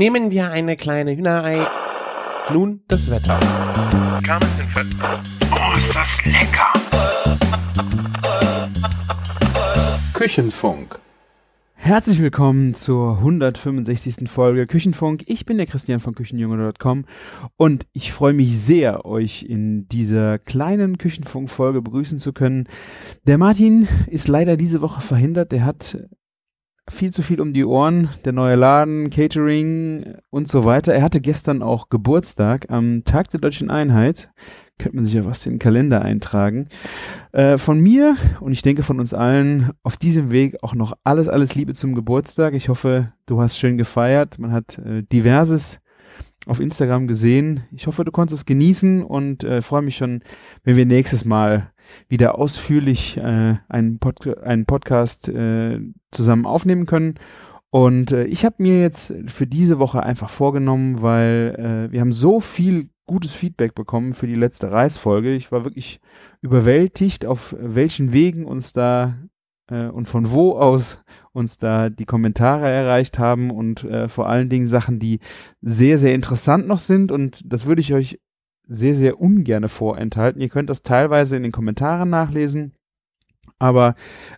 Nehmen wir eine kleine Hühnerei. Nun das Wetter. Oh, ist das lecker! Küchenfunk. Herzlich willkommen zur 165. Folge Küchenfunk. Ich bin der Christian von Küchenjunge.com und ich freue mich sehr, euch in dieser kleinen Küchenfunk-Folge begrüßen zu können. Der Martin ist leider diese Woche verhindert. Der hat viel zu viel um die Ohren, der neue Laden, Catering und so weiter. Er hatte gestern auch Geburtstag am Tag der Deutschen Einheit. Könnte man sich ja was in den Kalender eintragen. Äh, von mir und ich denke von uns allen auf diesem Weg auch noch alles, alles Liebe zum Geburtstag. Ich hoffe, du hast schön gefeiert. Man hat äh, diverses auf Instagram gesehen. Ich hoffe, du konntest es genießen und äh, freue mich schon, wenn wir nächstes Mal wieder ausführlich äh, einen, Pod einen Podcast äh, zusammen aufnehmen können. Und äh, ich habe mir jetzt für diese Woche einfach vorgenommen, weil äh, wir haben so viel gutes Feedback bekommen für die letzte Reisfolge. Ich war wirklich überwältigt, auf welchen Wegen uns da äh, und von wo aus uns da die Kommentare erreicht haben und äh, vor allen Dingen Sachen, die sehr, sehr interessant noch sind. Und das würde ich euch sehr, sehr ungerne vorenthalten. Ihr könnt das teilweise in den Kommentaren nachlesen. Aber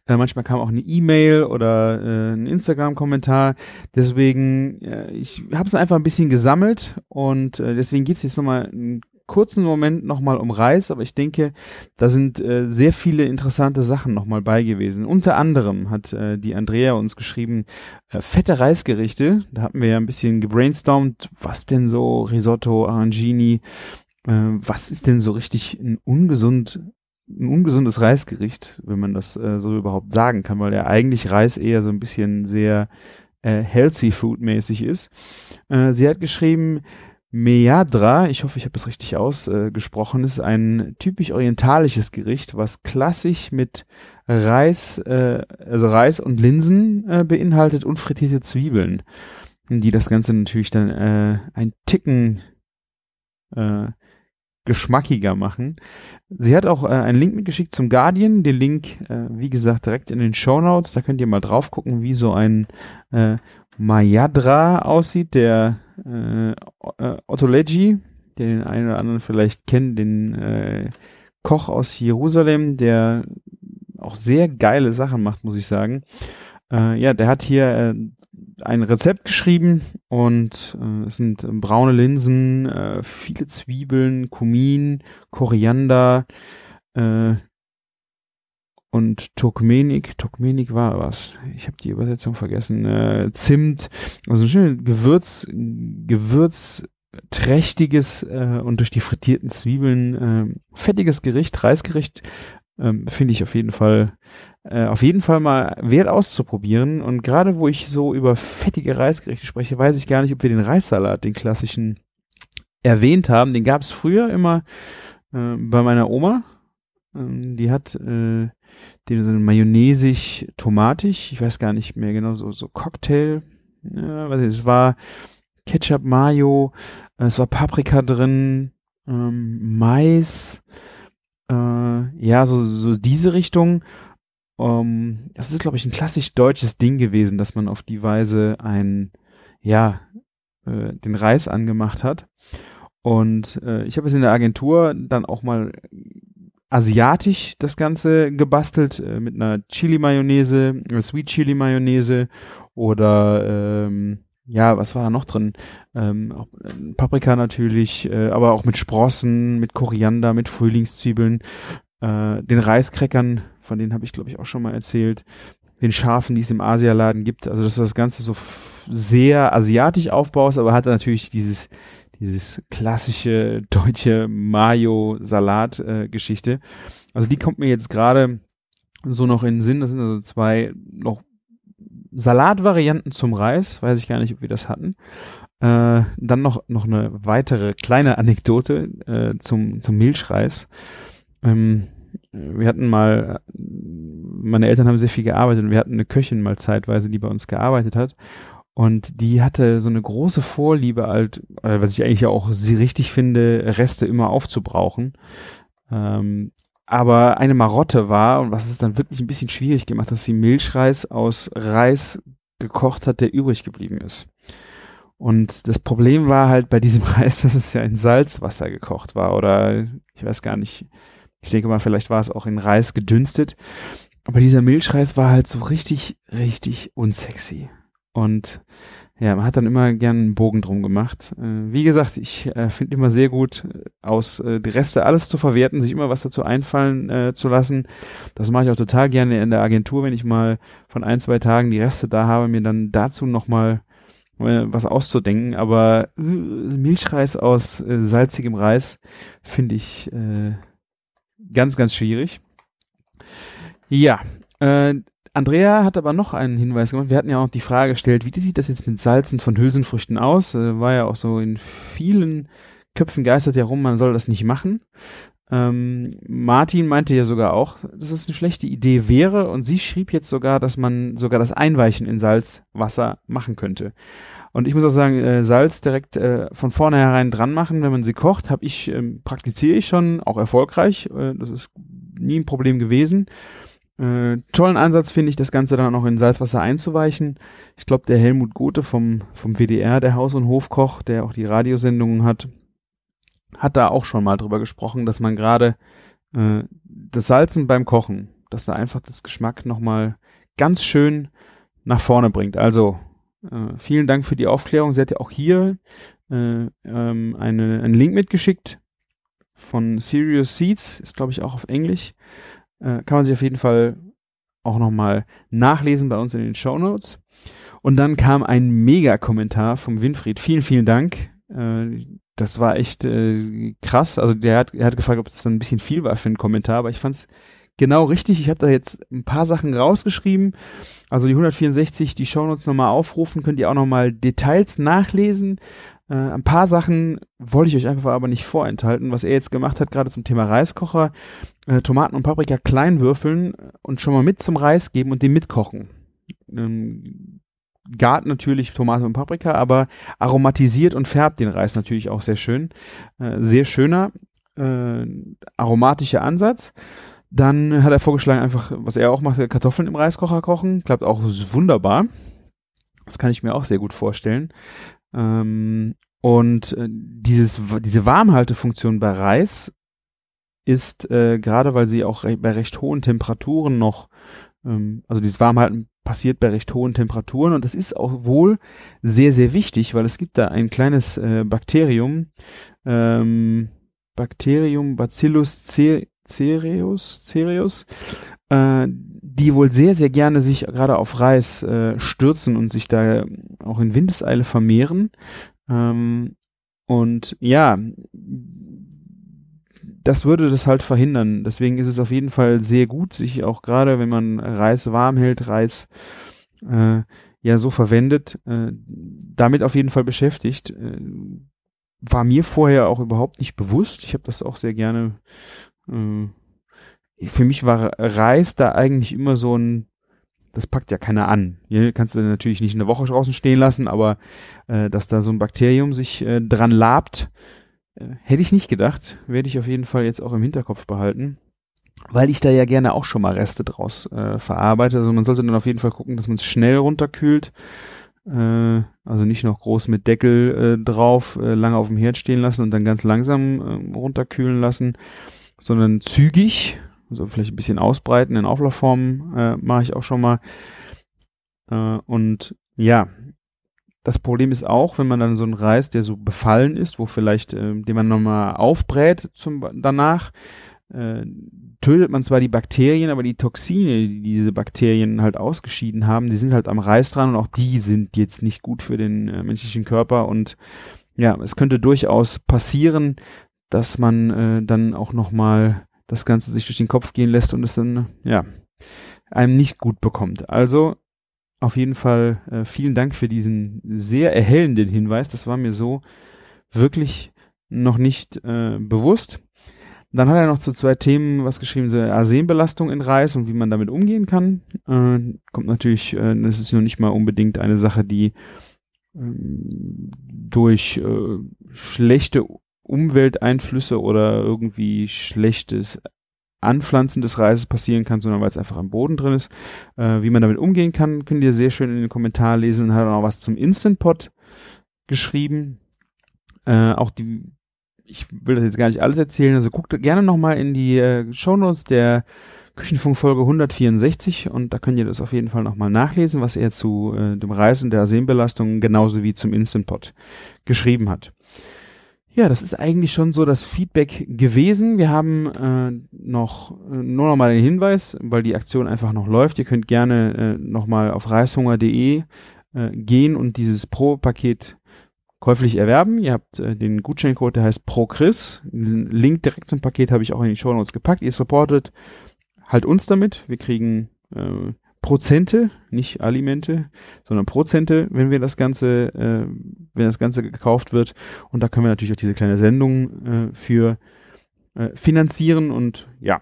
äh, manchmal kam auch eine E-Mail oder äh, ein Instagram-Kommentar. Deswegen, äh, ich habe es einfach ein bisschen gesammelt und äh, deswegen geht es jetzt nochmal einen kurzen Moment nochmal um Reis, aber ich denke, da sind äh, sehr viele interessante Sachen nochmal bei gewesen. Unter anderem hat äh, die Andrea uns geschrieben, äh, fette Reisgerichte. Da hatten wir ja ein bisschen gebrainstormt, was denn so Risotto, Arangini, was ist denn so richtig ein ungesund ein ungesundes Reisgericht, wenn man das äh, so überhaupt sagen kann, weil ja eigentlich Reis eher so ein bisschen sehr äh, healthy food mäßig ist. Äh, sie hat geschrieben, Meadra, ich hoffe, ich habe es richtig ausgesprochen, ist ein typisch orientalisches Gericht, was klassisch mit Reis, äh, also Reis und Linsen äh, beinhaltet und frittierte Zwiebeln, die das Ganze natürlich dann äh, ein Ticken äh, geschmackiger machen. Sie hat auch äh, einen Link mitgeschickt zum Guardian. Den Link, äh, wie gesagt, direkt in den Show Notes. Da könnt ihr mal drauf gucken, wie so ein äh, Mayadra aussieht. Der äh, äh Otto Leggi, der den einen oder anderen vielleicht kennt, den äh, Koch aus Jerusalem, der auch sehr geile Sachen macht, muss ich sagen. Äh, ja, der hat hier äh, ein Rezept geschrieben und äh, es sind äh, braune Linsen, äh, viele Zwiebeln, Kumin, Koriander äh, und Turkmenik. Turkmenik war was. Ich habe die Übersetzung vergessen. Äh, Zimt, also ein schönes Gewürz, Gewürz äh, und durch die frittierten Zwiebeln äh, fettiges Gericht, Reisgericht, äh, finde ich auf jeden Fall äh, auf jeden Fall mal wert auszuprobieren. Und gerade wo ich so über fettige Reisgerichte spreche, weiß ich gar nicht, ob wir den Reissalat, den klassischen, erwähnt haben. Den gab es früher immer äh, bei meiner Oma. Ähm, die hat äh, den so mayonnaisig, tomatig, ich weiß gar nicht mehr genau, so, so Cocktail. Ja, weiß nicht, es war Ketchup, Mayo, es war Paprika drin, ähm, Mais, äh, ja, so, so diese Richtung. Ähm, das ist, glaube ich, ein klassisch deutsches Ding gewesen, dass man auf die Weise ein, ja, äh, den Reis angemacht hat. Und äh, ich habe es in der Agentur dann auch mal asiatisch das Ganze gebastelt äh, mit einer Chili-Mayonnaise, Sweet Chili-Mayonnaise oder ähm, ja, was war da noch drin? Ähm, auch, äh, Paprika natürlich, äh, aber auch mit Sprossen, mit Koriander, mit Frühlingszwiebeln, äh, den Reiskräckern von denen habe ich, glaube ich, auch schon mal erzählt. Den Schafen, die es im Asialaden gibt. Also, dass du das Ganze so sehr asiatisch aufbaust, aber hat natürlich dieses, dieses klassische deutsche Mayo-Salat-Geschichte. Äh, also, die kommt mir jetzt gerade so noch in den Sinn. Das sind also zwei noch Salatvarianten zum Reis. Weiß ich gar nicht, ob wir das hatten. Äh, dann noch, noch eine weitere kleine Anekdote äh, zum, zum Milchreis. Ähm, wir hatten mal, meine Eltern haben sehr viel gearbeitet und wir hatten eine Köchin mal zeitweise, die bei uns gearbeitet hat. Und die hatte so eine große Vorliebe, halt, äh, was ich eigentlich auch sie richtig finde, Reste immer aufzubrauchen. Ähm, aber eine Marotte war, und was es dann wirklich ein bisschen schwierig gemacht, dass sie Milchreis aus Reis gekocht hat, der übrig geblieben ist. Und das Problem war halt bei diesem Reis, dass es ja in Salzwasser gekocht war oder ich weiß gar nicht. Ich denke mal, vielleicht war es auch in Reis gedünstet. Aber dieser Milchreis war halt so richtig, richtig unsexy. Und ja, man hat dann immer gern einen Bogen drum gemacht. Äh, wie gesagt, ich äh, finde immer sehr gut, äh, aus äh, die Reste alles zu verwerten, sich immer was dazu einfallen äh, zu lassen. Das mache ich auch total gerne in der Agentur, wenn ich mal von ein, zwei Tagen die Reste da habe, mir dann dazu nochmal äh, was auszudenken. Aber äh, Milchreis aus äh, salzigem Reis finde ich äh, ganz, ganz schwierig. Ja, äh, Andrea hat aber noch einen Hinweis gemacht. Wir hatten ja auch die Frage gestellt, wie sieht das jetzt mit Salzen von Hülsenfrüchten aus? Äh, war ja auch so in vielen Köpfen geistert ja rum, man soll das nicht machen. Ähm, Martin meinte ja sogar auch, dass es eine schlechte Idee wäre und sie schrieb jetzt sogar, dass man sogar das Einweichen in Salzwasser machen könnte. Und ich muss auch sagen, äh, Salz direkt äh, von vornherein dran machen, wenn man sie kocht, habe ich ähm, praktiziere ich schon, auch erfolgreich. Äh, das ist nie ein Problem gewesen. Äh, tollen Ansatz finde ich, das Ganze dann auch in Salzwasser einzuweichen. Ich glaube, der Helmut Gothe vom, vom WDR, der Haus- und Hofkoch, der auch die Radiosendungen hat, hat da auch schon mal drüber gesprochen, dass man gerade äh, das Salzen beim Kochen, dass da einfach das Geschmack nochmal ganz schön nach vorne bringt. Also äh, vielen Dank für die Aufklärung. Sie hat ja auch hier äh, ähm, eine, einen Link mitgeschickt von Serious Seeds, ist glaube ich auch auf Englisch. Äh, kann man sich auf jeden Fall auch nochmal nachlesen bei uns in den Show Notes. Und dann kam ein Mega-Kommentar vom Winfried. Vielen, vielen Dank. Äh, das war echt äh, krass. Also der hat, er hat gefragt, ob das dann ein bisschen viel war für einen Kommentar, aber ich fand's genau richtig. Ich habe da jetzt ein paar Sachen rausgeschrieben. Also die 164, die Shownotes nochmal aufrufen, könnt ihr auch nochmal Details nachlesen. Äh, ein paar Sachen wollte ich euch einfach aber nicht vorenthalten, was er jetzt gemacht hat, gerade zum Thema Reiskocher. Äh, Tomaten und Paprika klein würfeln und schon mal mit zum Reis geben und den mitkochen. Ähm, gart natürlich Tomate und Paprika, aber aromatisiert und färbt den Reis natürlich auch sehr schön. Äh, sehr schöner, äh, aromatischer Ansatz. Dann hat er vorgeschlagen, einfach, was er auch macht, Kartoffeln im Reiskocher kochen. Klappt auch wunderbar. Das kann ich mir auch sehr gut vorstellen. Ähm, und äh, dieses, diese Warmhaltefunktion bei Reis ist äh, gerade, weil sie auch re bei recht hohen Temperaturen noch, ähm, also dieses Warmhalten passiert bei recht hohen Temperaturen und das ist auch wohl sehr, sehr wichtig, weil es gibt da ein kleines äh, Bakterium, ähm, Bakterium Bacillus cereus, cereus äh, die wohl sehr, sehr gerne sich gerade auf Reis äh, stürzen und sich da auch in Windeseile vermehren. Ähm, und ja, das würde das halt verhindern. Deswegen ist es auf jeden Fall sehr gut, sich auch gerade, wenn man Reis warm hält, Reis äh, ja so verwendet, äh, damit auf jeden Fall beschäftigt. Äh, war mir vorher auch überhaupt nicht bewusst. Ich habe das auch sehr gerne für mich war Reis da eigentlich immer so ein, das packt ja keiner an. Hier kannst du natürlich nicht eine Woche draußen stehen lassen, aber äh, dass da so ein Bakterium sich äh, dran labt, äh, hätte ich nicht gedacht. Werde ich auf jeden Fall jetzt auch im Hinterkopf behalten. Weil ich da ja gerne auch schon mal Reste draus äh, verarbeite. Also man sollte dann auf jeden Fall gucken, dass man es schnell runterkühlt. Äh, also nicht noch groß mit Deckel äh, drauf, lange auf dem Herd stehen lassen und dann ganz langsam äh, runterkühlen lassen, sondern zügig, also vielleicht ein bisschen ausbreiten in Auflaufformen äh, mache ich auch schon mal. Äh, und ja, das Problem ist auch, wenn man dann so einen Reis, der so befallen ist, wo vielleicht, äh, den man nochmal aufbrät zum, danach, äh, tötet man zwar die Bakterien, aber die Toxine, die diese Bakterien halt ausgeschieden haben, die sind halt am Reis dran und auch die sind jetzt nicht gut für den äh, menschlichen Körper und ja, es könnte durchaus passieren, dass man äh, dann auch nochmal das Ganze sich durch den Kopf gehen lässt und es dann, ja, einem nicht gut bekommt. Also auf jeden Fall äh, vielen Dank für diesen sehr erhellenden Hinweis. Das war mir so wirklich noch nicht äh, bewusst. Dann hat er noch zu zwei Themen was geschrieben, so Arsenbelastung in Reis und wie man damit umgehen kann. Äh, kommt natürlich, äh, das ist noch nicht mal unbedingt eine Sache, die ähm, durch äh, schlechte Umwelteinflüsse oder irgendwie schlechtes Anpflanzen des Reises passieren kann, sondern weil es einfach am Boden drin ist. Äh, wie man damit umgehen kann, könnt ihr sehr schön in den Kommentaren lesen und hat auch was zum Instant Pot geschrieben. Äh, auch die, ich will das jetzt gar nicht alles erzählen, also guckt gerne nochmal in die äh, Shownotes der Küchenfunkfolge 164 und da könnt ihr das auf jeden Fall nochmal nachlesen, was er zu äh, dem Reis und der Arsenbelastung genauso wie zum Instant Pot geschrieben hat. Ja, das ist eigentlich schon so das Feedback gewesen. Wir haben äh, noch äh, nur noch mal den Hinweis, weil die Aktion einfach noch läuft. Ihr könnt gerne äh, noch mal auf reishunger.de äh, gehen und dieses Pro-Paket käuflich erwerben. Ihr habt äh, den Gutscheincode, der heißt ProChris. Den Link direkt zum Paket habe ich auch in die Show Notes gepackt. Ihr supportet halt uns damit. Wir kriegen äh, Prozente, nicht Alimente, sondern Prozente, wenn wir das Ganze, äh, wenn das Ganze gekauft wird. Und da können wir natürlich auch diese kleine Sendung äh, für äh, finanzieren. Und ja,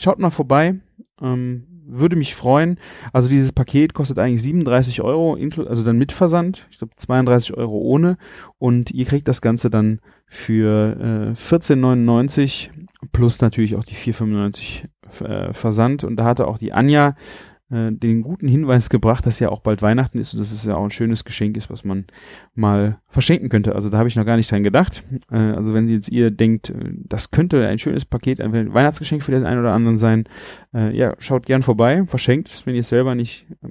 schaut mal vorbei. Ähm, würde mich freuen. Also dieses Paket kostet eigentlich 37 Euro, also dann mit Versand. Ich glaube 32 Euro ohne. Und ihr kriegt das Ganze dann für äh, 14,99 plus natürlich auch die 4,95 äh, Versand. Und da hatte auch die Anja den guten Hinweis gebracht, dass ja auch bald Weihnachten ist und dass es ja auch ein schönes Geschenk ist, was man mal verschenken könnte. Also da habe ich noch gar nicht dran gedacht. Äh, also wenn jetzt ihr denkt, äh, das könnte ein schönes Paket, ein Weihnachtsgeschenk für den einen oder anderen sein, äh, ja, schaut gern vorbei, verschenkt es, wenn ihr es selber nicht äh,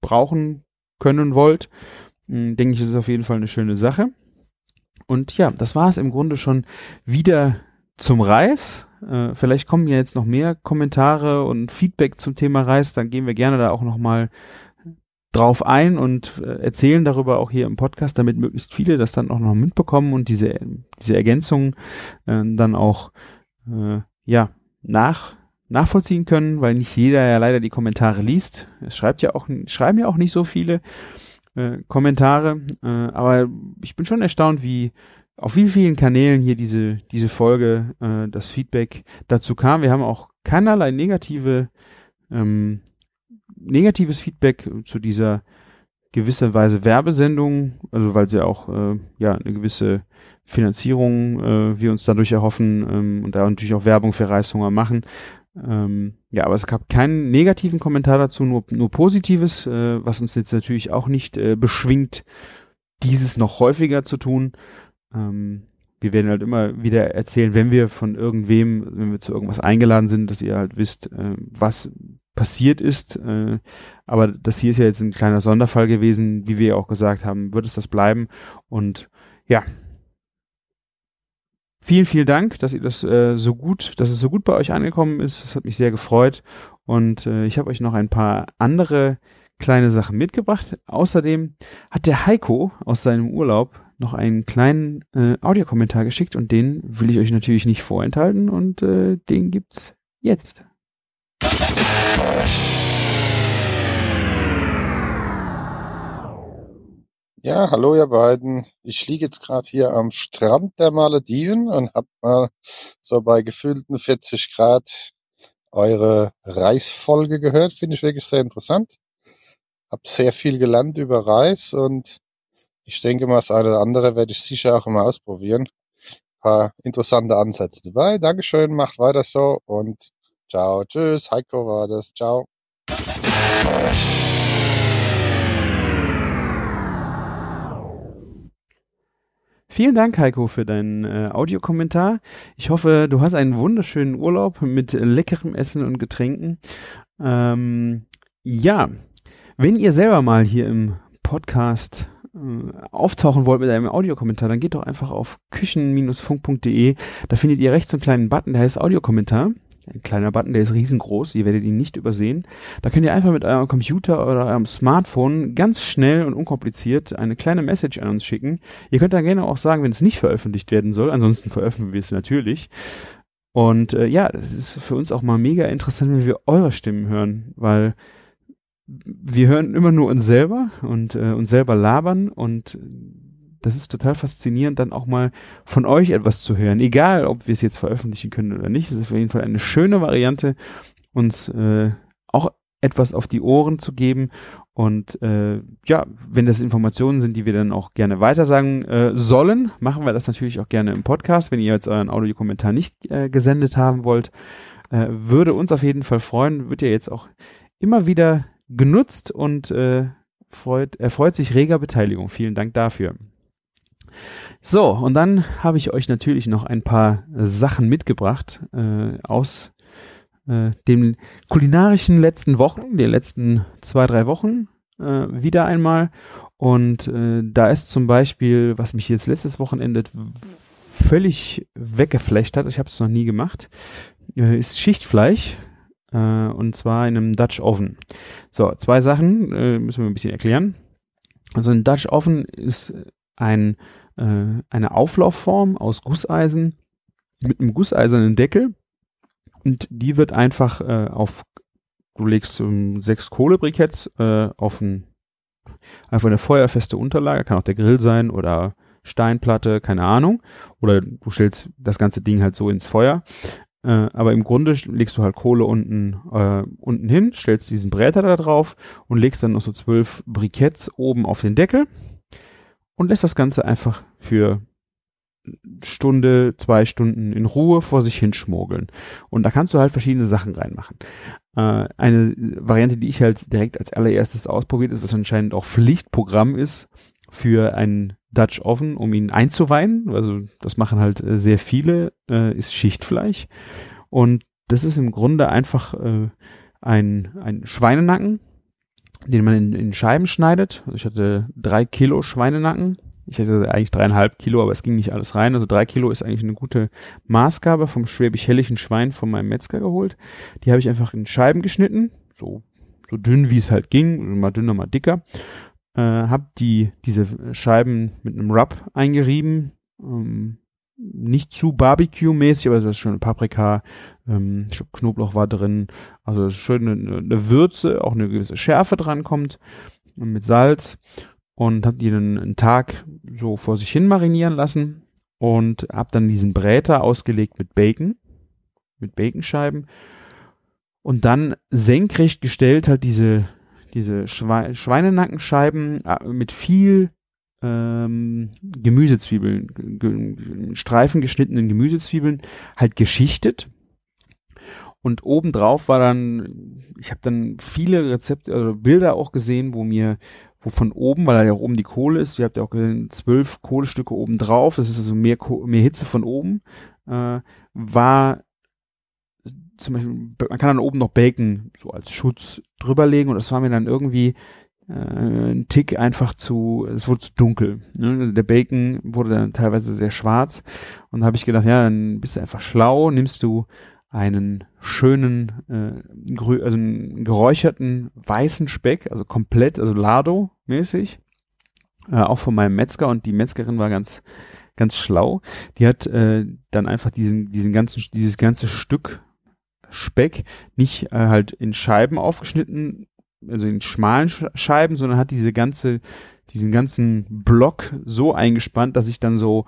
brauchen können wollt. Äh, denke ich, ist es auf jeden Fall eine schöne Sache. Und ja, das war es im Grunde schon wieder zum Reis. Äh, vielleicht kommen ja jetzt noch mehr Kommentare und Feedback zum Thema Reis, dann gehen wir gerne da auch nochmal drauf ein und äh, erzählen darüber auch hier im Podcast, damit möglichst viele das dann auch noch mitbekommen und diese, diese Ergänzungen äh, dann auch äh, ja, nach, nachvollziehen können, weil nicht jeder ja leider die Kommentare liest. Es schreibt ja auch, schreiben ja auch nicht so viele äh, Kommentare, äh, aber ich bin schon erstaunt, wie auf wie vielen Kanälen hier diese, diese Folge, äh, das Feedback dazu kam. Wir haben auch keinerlei negative, ähm, negatives Feedback zu dieser gewisserweise Werbesendung, also weil sie auch äh, ja eine gewisse Finanzierung äh, wir uns dadurch erhoffen ähm, und da natürlich auch Werbung für Reishunger machen. Ähm, ja, aber es gab keinen negativen Kommentar dazu, nur, nur Positives, äh, was uns jetzt natürlich auch nicht äh, beschwingt, dieses noch häufiger zu tun. Ähm, wir werden halt immer wieder erzählen, wenn wir von irgendwem, wenn wir zu irgendwas eingeladen sind, dass ihr halt wisst, äh, was passiert ist. Äh, aber das hier ist ja jetzt ein kleiner Sonderfall gewesen, wie wir auch gesagt haben, wird es das bleiben. Und ja, vielen, vielen Dank, dass ihr das äh, so gut, dass es so gut bei euch angekommen ist. Das hat mich sehr gefreut. Und äh, ich habe euch noch ein paar andere kleine Sachen mitgebracht. Außerdem hat der Heiko aus seinem Urlaub noch einen kleinen äh, Audiokommentar geschickt und den will ich euch natürlich nicht vorenthalten und äh, den gibt's jetzt. Ja, hallo ihr beiden. Ich liege jetzt gerade hier am Strand der Malediven und hab mal so bei gefühlten 40 Grad eure Reisfolge gehört. Finde ich wirklich sehr interessant. Hab sehr viel gelernt über Reis und ich denke mal, das eine oder andere werde ich sicher auch mal ausprobieren. Ein paar interessante Ansätze dabei. Dankeschön, macht weiter so und ciao, tschüss. Heiko war das. Ciao. Vielen Dank, Heiko, für deinen äh, Audiokommentar. Ich hoffe, du hast einen wunderschönen Urlaub mit leckerem Essen und Getränken. Ähm, ja, wenn ihr selber mal hier im Podcast auftauchen wollt mit einem Audiokommentar, dann geht doch einfach auf küchen-funk.de. Da findet ihr rechts einen kleinen Button, der heißt Audiokommentar. Ein kleiner Button, der ist riesengroß, ihr werdet ihn nicht übersehen. Da könnt ihr einfach mit eurem Computer oder eurem Smartphone ganz schnell und unkompliziert eine kleine Message an uns schicken. Ihr könnt dann gerne auch sagen, wenn es nicht veröffentlicht werden soll, ansonsten veröffentlichen wir es natürlich. Und äh, ja, das ist für uns auch mal mega interessant, wenn wir eure Stimmen hören, weil wir hören immer nur uns selber und äh, uns selber labern und das ist total faszinierend, dann auch mal von euch etwas zu hören. Egal, ob wir es jetzt veröffentlichen können oder nicht. Es ist auf jeden Fall eine schöne Variante, uns äh, auch etwas auf die Ohren zu geben. Und äh, ja, wenn das Informationen sind, die wir dann auch gerne weitersagen äh, sollen, machen wir das natürlich auch gerne im Podcast. Wenn ihr jetzt euren Audiokommentar nicht äh, gesendet haben wollt, äh, würde uns auf jeden Fall freuen. Wird ja jetzt auch immer wieder genutzt und äh, freut, erfreut sich reger Beteiligung. Vielen Dank dafür. So, und dann habe ich euch natürlich noch ein paar Sachen mitgebracht äh, aus äh, den kulinarischen letzten Wochen, den letzten zwei, drei Wochen äh, wieder einmal. Und äh, da ist zum Beispiel, was mich jetzt letztes Wochenende völlig weggeflecht hat, ich habe es noch nie gemacht, äh, ist Schichtfleisch. Äh, und zwar in einem Dutch Oven. So, zwei Sachen äh, müssen wir ein bisschen erklären. Also ein Dutch Oven ist ein, äh, eine Auflaufform aus Gusseisen mit einem gusseisernen Deckel. Und die wird einfach äh, auf, du legst um, sechs Kohlebriketts äh, auf ein, einfach eine feuerfeste Unterlage, kann auch der Grill sein oder Steinplatte, keine Ahnung. Oder du stellst das ganze Ding halt so ins Feuer. Äh, aber im Grunde legst du halt Kohle unten, äh, unten hin, stellst diesen Bräter da drauf und legst dann noch so zwölf Briketts oben auf den Deckel und lässt das Ganze einfach für Stunde, zwei Stunden in Ruhe vor sich hinschmuggeln. Und da kannst du halt verschiedene Sachen reinmachen. Äh, eine Variante, die ich halt direkt als allererstes ausprobiert ist, was anscheinend auch Pflichtprogramm ist für einen Dutch Oven, um ihn einzuweihen. Also das machen halt äh, sehr viele, äh, ist Schichtfleisch. Und das ist im Grunde einfach äh, ein, ein Schweinenacken, den man in, in Scheiben schneidet. Also ich hatte drei Kilo Schweinenacken. Ich hatte eigentlich dreieinhalb Kilo, aber es ging nicht alles rein. Also drei Kilo ist eigentlich eine gute Maßgabe vom schwäbisch-hellischen Schwein von meinem Metzger geholt. Die habe ich einfach in Scheiben geschnitten, so so dünn wie es halt ging, mal dünner, mal dicker äh, habe die diese Scheiben mit einem Rub eingerieben. Ähm, nicht zu Barbecue-mäßig, aber das ist schon Paprika, ähm, ich glaub, Knoblauch war drin. Also schön eine, eine Würze, auch eine gewisse Schärfe dran kommt mit Salz und habe die dann einen Tag so vor sich hin marinieren lassen und habe dann diesen Bräter ausgelegt mit Bacon, mit Baconscheiben und dann senkrecht gestellt halt diese diese Schwe Schweinenackenscheiben äh, mit viel ähm, Gemüsezwiebeln, ge Streifen geschnittenen Gemüsezwiebeln, halt geschichtet. Und obendrauf war dann, ich habe dann viele Rezepte, also Bilder auch gesehen, wo mir, wo von oben, weil da ja oben die Kohle ist, ihr habt ja auch gesehen, zwölf Kohlestücke oben drauf, das ist also mehr, mehr Hitze von oben, äh, war zum Beispiel, man kann dann oben noch Bacon so als Schutz drüberlegen und das war mir dann irgendwie äh, ein Tick einfach zu, es wurde zu dunkel. Ne? Also der Bacon wurde dann teilweise sehr schwarz und da habe ich gedacht, ja, dann bist du einfach schlau, nimmst du einen schönen, äh, grü also einen geräucherten weißen Speck, also komplett, also Lado-mäßig, äh, auch von meinem Metzger und die Metzgerin war ganz ganz schlau. Die hat äh, dann einfach diesen diesen ganzen dieses ganze Stück Speck nicht äh, halt in Scheiben aufgeschnitten, also in schmalen Scheiben, sondern hat diese ganze, diesen ganzen Block so eingespannt, dass ich dann so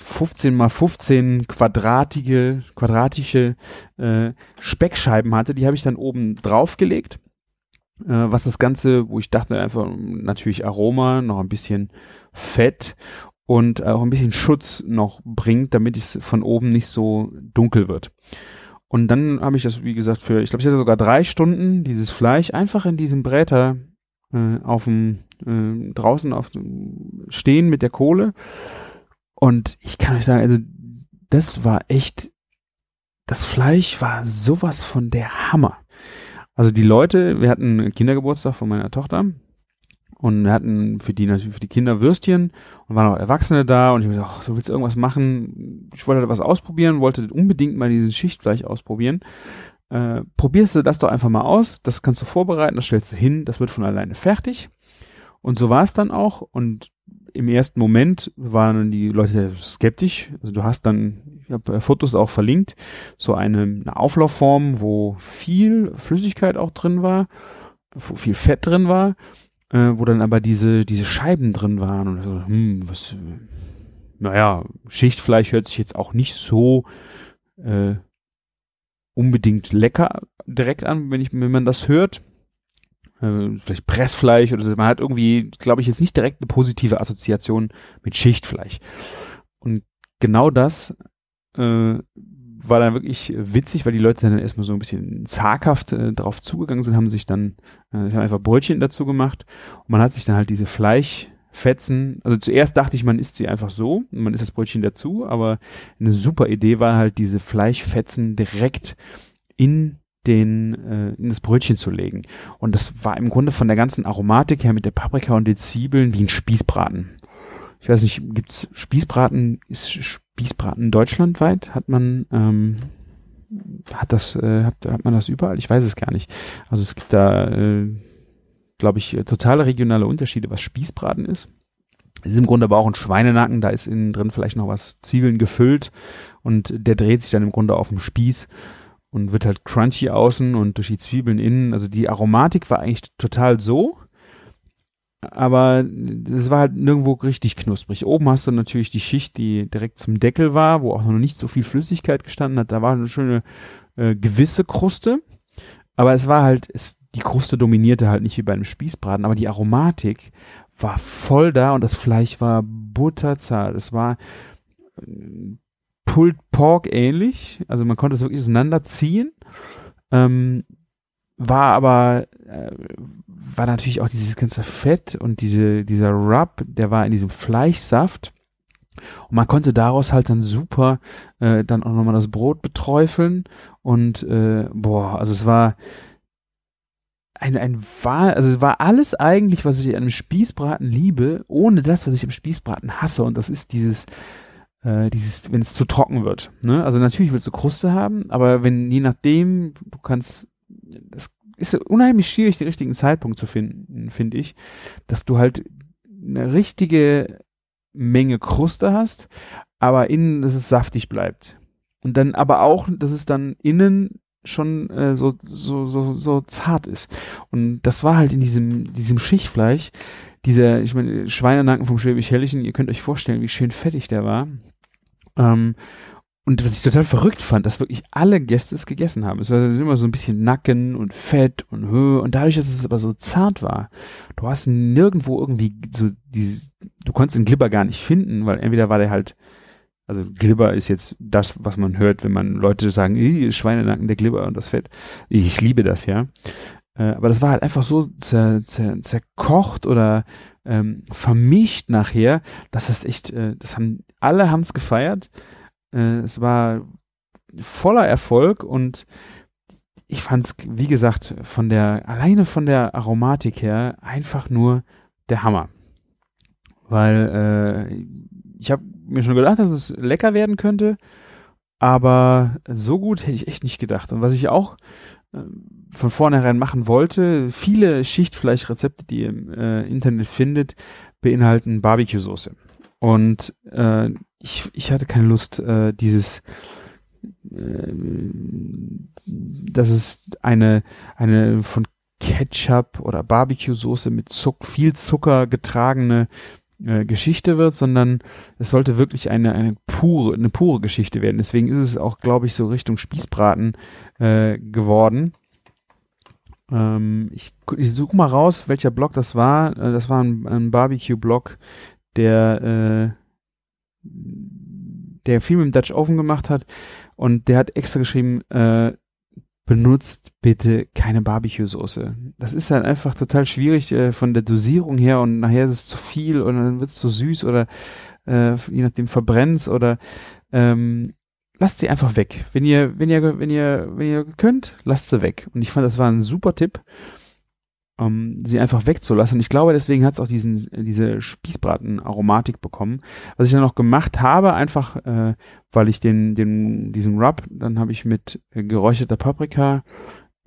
15 mal 15 quadratige, quadratische äh, Speckscheiben hatte. Die habe ich dann oben draufgelegt. Äh, was das Ganze, wo ich dachte einfach natürlich Aroma, noch ein bisschen Fett und auch ein bisschen Schutz noch bringt, damit es von oben nicht so dunkel wird. Und dann habe ich das, wie gesagt, für, ich glaube, ich hatte sogar drei Stunden dieses Fleisch einfach in diesem Bräter äh, auf dem äh, draußen auf dem stehen mit der Kohle. Und ich kann euch sagen, also das war echt, das Fleisch war sowas von der Hammer. Also die Leute, wir hatten Kindergeburtstag von meiner Tochter und hatten für die natürlich für die Kinder Würstchen und waren auch Erwachsene da und ich dachte, oh, du willst irgendwas machen. Ich wollte was ausprobieren, wollte unbedingt mal dieses Schichtfleisch ausprobieren. Äh, probierst du das doch einfach mal aus, das kannst du vorbereiten, das stellst du hin, das wird von alleine fertig. Und so war es dann auch und im ersten Moment waren die Leute skeptisch. Also du hast dann, ich habe äh, Fotos auch verlinkt, so eine, eine Auflaufform, wo viel Flüssigkeit auch drin war, wo viel Fett drin war äh, wo dann aber diese, diese Scheiben drin waren und so, hm, was, naja, Schichtfleisch hört sich jetzt auch nicht so äh, unbedingt lecker direkt an, wenn ich, wenn man das hört. Äh, vielleicht Pressfleisch oder so. Man hat irgendwie, glaube ich, jetzt nicht direkt eine positive Assoziation mit Schichtfleisch. Und genau das äh, war dann wirklich witzig, weil die Leute dann erstmal so ein bisschen zaghaft äh, drauf zugegangen sind, haben sich dann äh, haben einfach Brötchen dazu gemacht und man hat sich dann halt diese Fleisch, Fetzen. Also zuerst dachte ich, man isst sie einfach so, man isst das Brötchen dazu, aber eine super Idee war halt diese Fleischfetzen direkt in den äh, in das Brötchen zu legen. Und das war im Grunde von der ganzen Aromatik her mit der Paprika und den Zwiebeln wie ein Spießbraten. Ich weiß nicht, gibt's Spießbraten? Ist Spießbraten deutschlandweit? Hat man ähm, hat das äh, hat, hat man das überall? Ich weiß es gar nicht. Also es gibt da äh, glaube ich totale regionale Unterschiede, was Spießbraten ist. Es ist im Grunde aber auch ein Schweinenacken, da ist innen drin vielleicht noch was Zwiebeln gefüllt und der dreht sich dann im Grunde auf dem Spieß und wird halt crunchy außen und durch die Zwiebeln innen. Also die Aromatik war eigentlich total so, aber es war halt nirgendwo richtig knusprig. Oben hast du natürlich die Schicht, die direkt zum Deckel war, wo auch noch nicht so viel Flüssigkeit gestanden hat. Da war eine schöne äh, gewisse Kruste, aber es war halt, es, die Kruste dominierte halt nicht wie bei einem Spießbraten, aber die Aromatik war voll da und das Fleisch war butterzart. Es war äh, Pulled Pork ähnlich, also man konnte es wirklich auseinanderziehen. Ähm, war aber äh, war natürlich auch dieses ganze Fett und diese dieser Rub, der war in diesem Fleischsaft und man konnte daraus halt dann super äh, dann auch nochmal das Brot beträufeln und äh, boah, also es war ein, ein war, also es war alles eigentlich, was ich an einem Spießbraten liebe, ohne das, was ich am Spießbraten hasse und das ist dieses äh, dieses, wenn es zu trocken wird. Ne? Also natürlich willst du Kruste haben, aber wenn je nachdem, du kannst, es ist unheimlich schwierig, den richtigen Zeitpunkt zu finden, finde ich, dass du halt eine richtige Menge Kruste hast, aber innen, dass es saftig bleibt. Und dann aber auch, dass es dann innen schon äh, so, so, so, so zart ist. Und das war halt in diesem, diesem Schichtfleisch, dieser, ich meine, Schweinenacken vom Schwäbisch-Hellischen, ihr könnt euch vorstellen, wie schön fettig der war. Ähm, und was ich total verrückt fand, dass wirklich alle Gäste es gegessen haben. Es war immer so ein bisschen Nacken und Fett und Höhe. Und dadurch, dass es aber so zart war, du hast nirgendwo irgendwie so diese, du konntest den Glibber gar nicht finden, weil entweder war der halt, also Glibber ist jetzt das, was man hört, wenn man Leute sagen, Schweinenacken, der Glibber und das Fett. Ich liebe das, ja. Äh, aber das war halt einfach so zer, zer, zerkocht oder ähm, vermischt nachher, dass das echt, äh, das haben, alle haben es gefeiert. Äh, es war voller Erfolg und ich fand es, wie gesagt, von der, alleine von der Aromatik her einfach nur der Hammer. Weil äh, ich habe mir schon gedacht, dass es lecker werden könnte, aber so gut hätte ich echt nicht gedacht. Und was ich auch von vornherein machen wollte. Viele Schichtfleischrezepte, die ihr im äh, Internet findet, beinhalten Barbecue-Soße. Und äh, ich, ich hatte keine Lust, äh, dieses äh, dass es eine, eine von Ketchup oder Barbecue-Soße mit Zuck, viel Zucker getragene äh, Geschichte wird, sondern es sollte wirklich eine, eine pure, eine pure Geschichte werden. Deswegen ist es auch, glaube ich, so Richtung Spießbraten äh, geworden. Ähm, ich ich suche mal raus, welcher Blog das war. Äh, das war ein, ein Barbecue-Blog, der, äh, der viel mit dem Dutch Oven gemacht hat. Und der hat extra geschrieben, äh, benutzt bitte keine Barbecue-Soße. Das ist halt einfach total schwierig äh, von der Dosierung her und nachher ist es zu viel und dann wird es zu süß oder äh, je nachdem verbrennt oder ähm, lasst sie einfach weg. Wenn ihr, wenn ihr, wenn ihr, wenn ihr könnt, lasst sie weg. Und ich fand, das war ein super Tipp, um sie einfach wegzulassen. Ich glaube, deswegen hat es auch diesen, diese Spießbraten-Aromatik bekommen. Was ich dann noch gemacht habe, einfach, äh, weil ich den, den, diesen Rub, dann habe ich mit äh, geräucherter Paprika,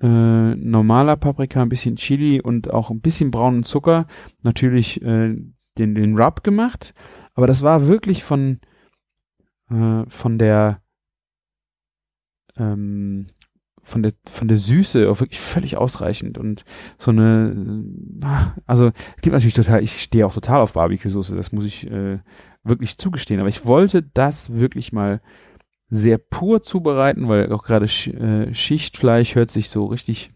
äh, normaler Paprika, ein bisschen Chili und auch ein bisschen braunen Zucker natürlich äh, den, den Rub gemacht. Aber das war wirklich von, äh, von der ähm, von der von der Süße auch wirklich völlig ausreichend und so eine äh, also es gibt natürlich total ich stehe auch total auf Barbecue-Soße das muss ich äh, wirklich zugestehen aber ich wollte das wirklich mal sehr pur zubereiten weil auch gerade Sch äh, Schichtfleisch hört sich so richtig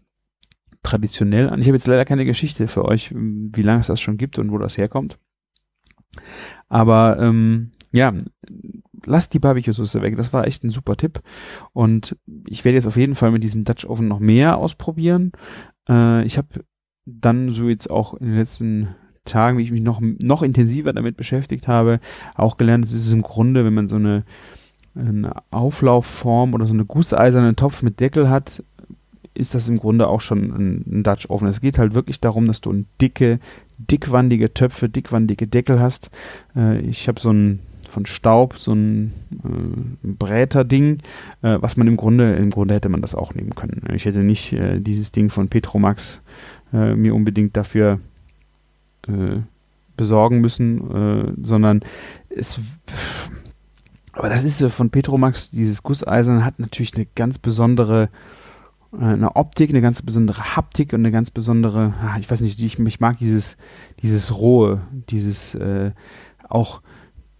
traditionell an. Ich habe jetzt leider keine Geschichte für euch wie lange es das schon gibt und wo das herkommt. Aber ähm, ja lasst die Barbecue-Soße weg. Das war echt ein super Tipp. Und ich werde jetzt auf jeden Fall mit diesem Dutch Oven noch mehr ausprobieren. Äh, ich habe dann so jetzt auch in den letzten Tagen, wie ich mich noch, noch intensiver damit beschäftigt habe, auch gelernt, es ist im Grunde, wenn man so eine, eine Auflaufform oder so eine gusseisernen Topf mit Deckel hat, ist das im Grunde auch schon ein, ein Dutch Oven. Es geht halt wirklich darum, dass du dicke, dickwandige Töpfe, dickwandige Deckel hast. Äh, ich habe so ein von Staub, so ein, äh, Bräterding, äh, was man im Grunde, im Grunde hätte man das auch nehmen können. Ich hätte nicht äh, dieses Ding von Petromax äh, mir unbedingt dafür äh, besorgen müssen, äh, sondern es aber das ist von Petromax, dieses Gusseisen hat natürlich eine ganz besondere eine Optik, eine ganz besondere Haptik und eine ganz besondere, ach, ich weiß nicht, ich, ich mag dieses, dieses Rohe, dieses äh, auch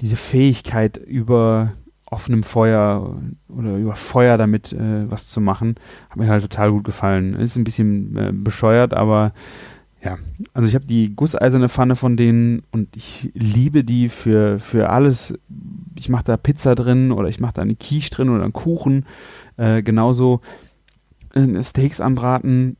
diese Fähigkeit über offenem Feuer oder über Feuer damit äh, was zu machen, hat mir halt total gut gefallen. Ist ein bisschen äh, bescheuert, aber ja, also ich habe die gusseiserne Pfanne von denen und ich liebe die für, für alles. Ich mache da Pizza drin oder ich mache da eine Quiche drin oder einen Kuchen. Äh, genauso äh, Steaks anbraten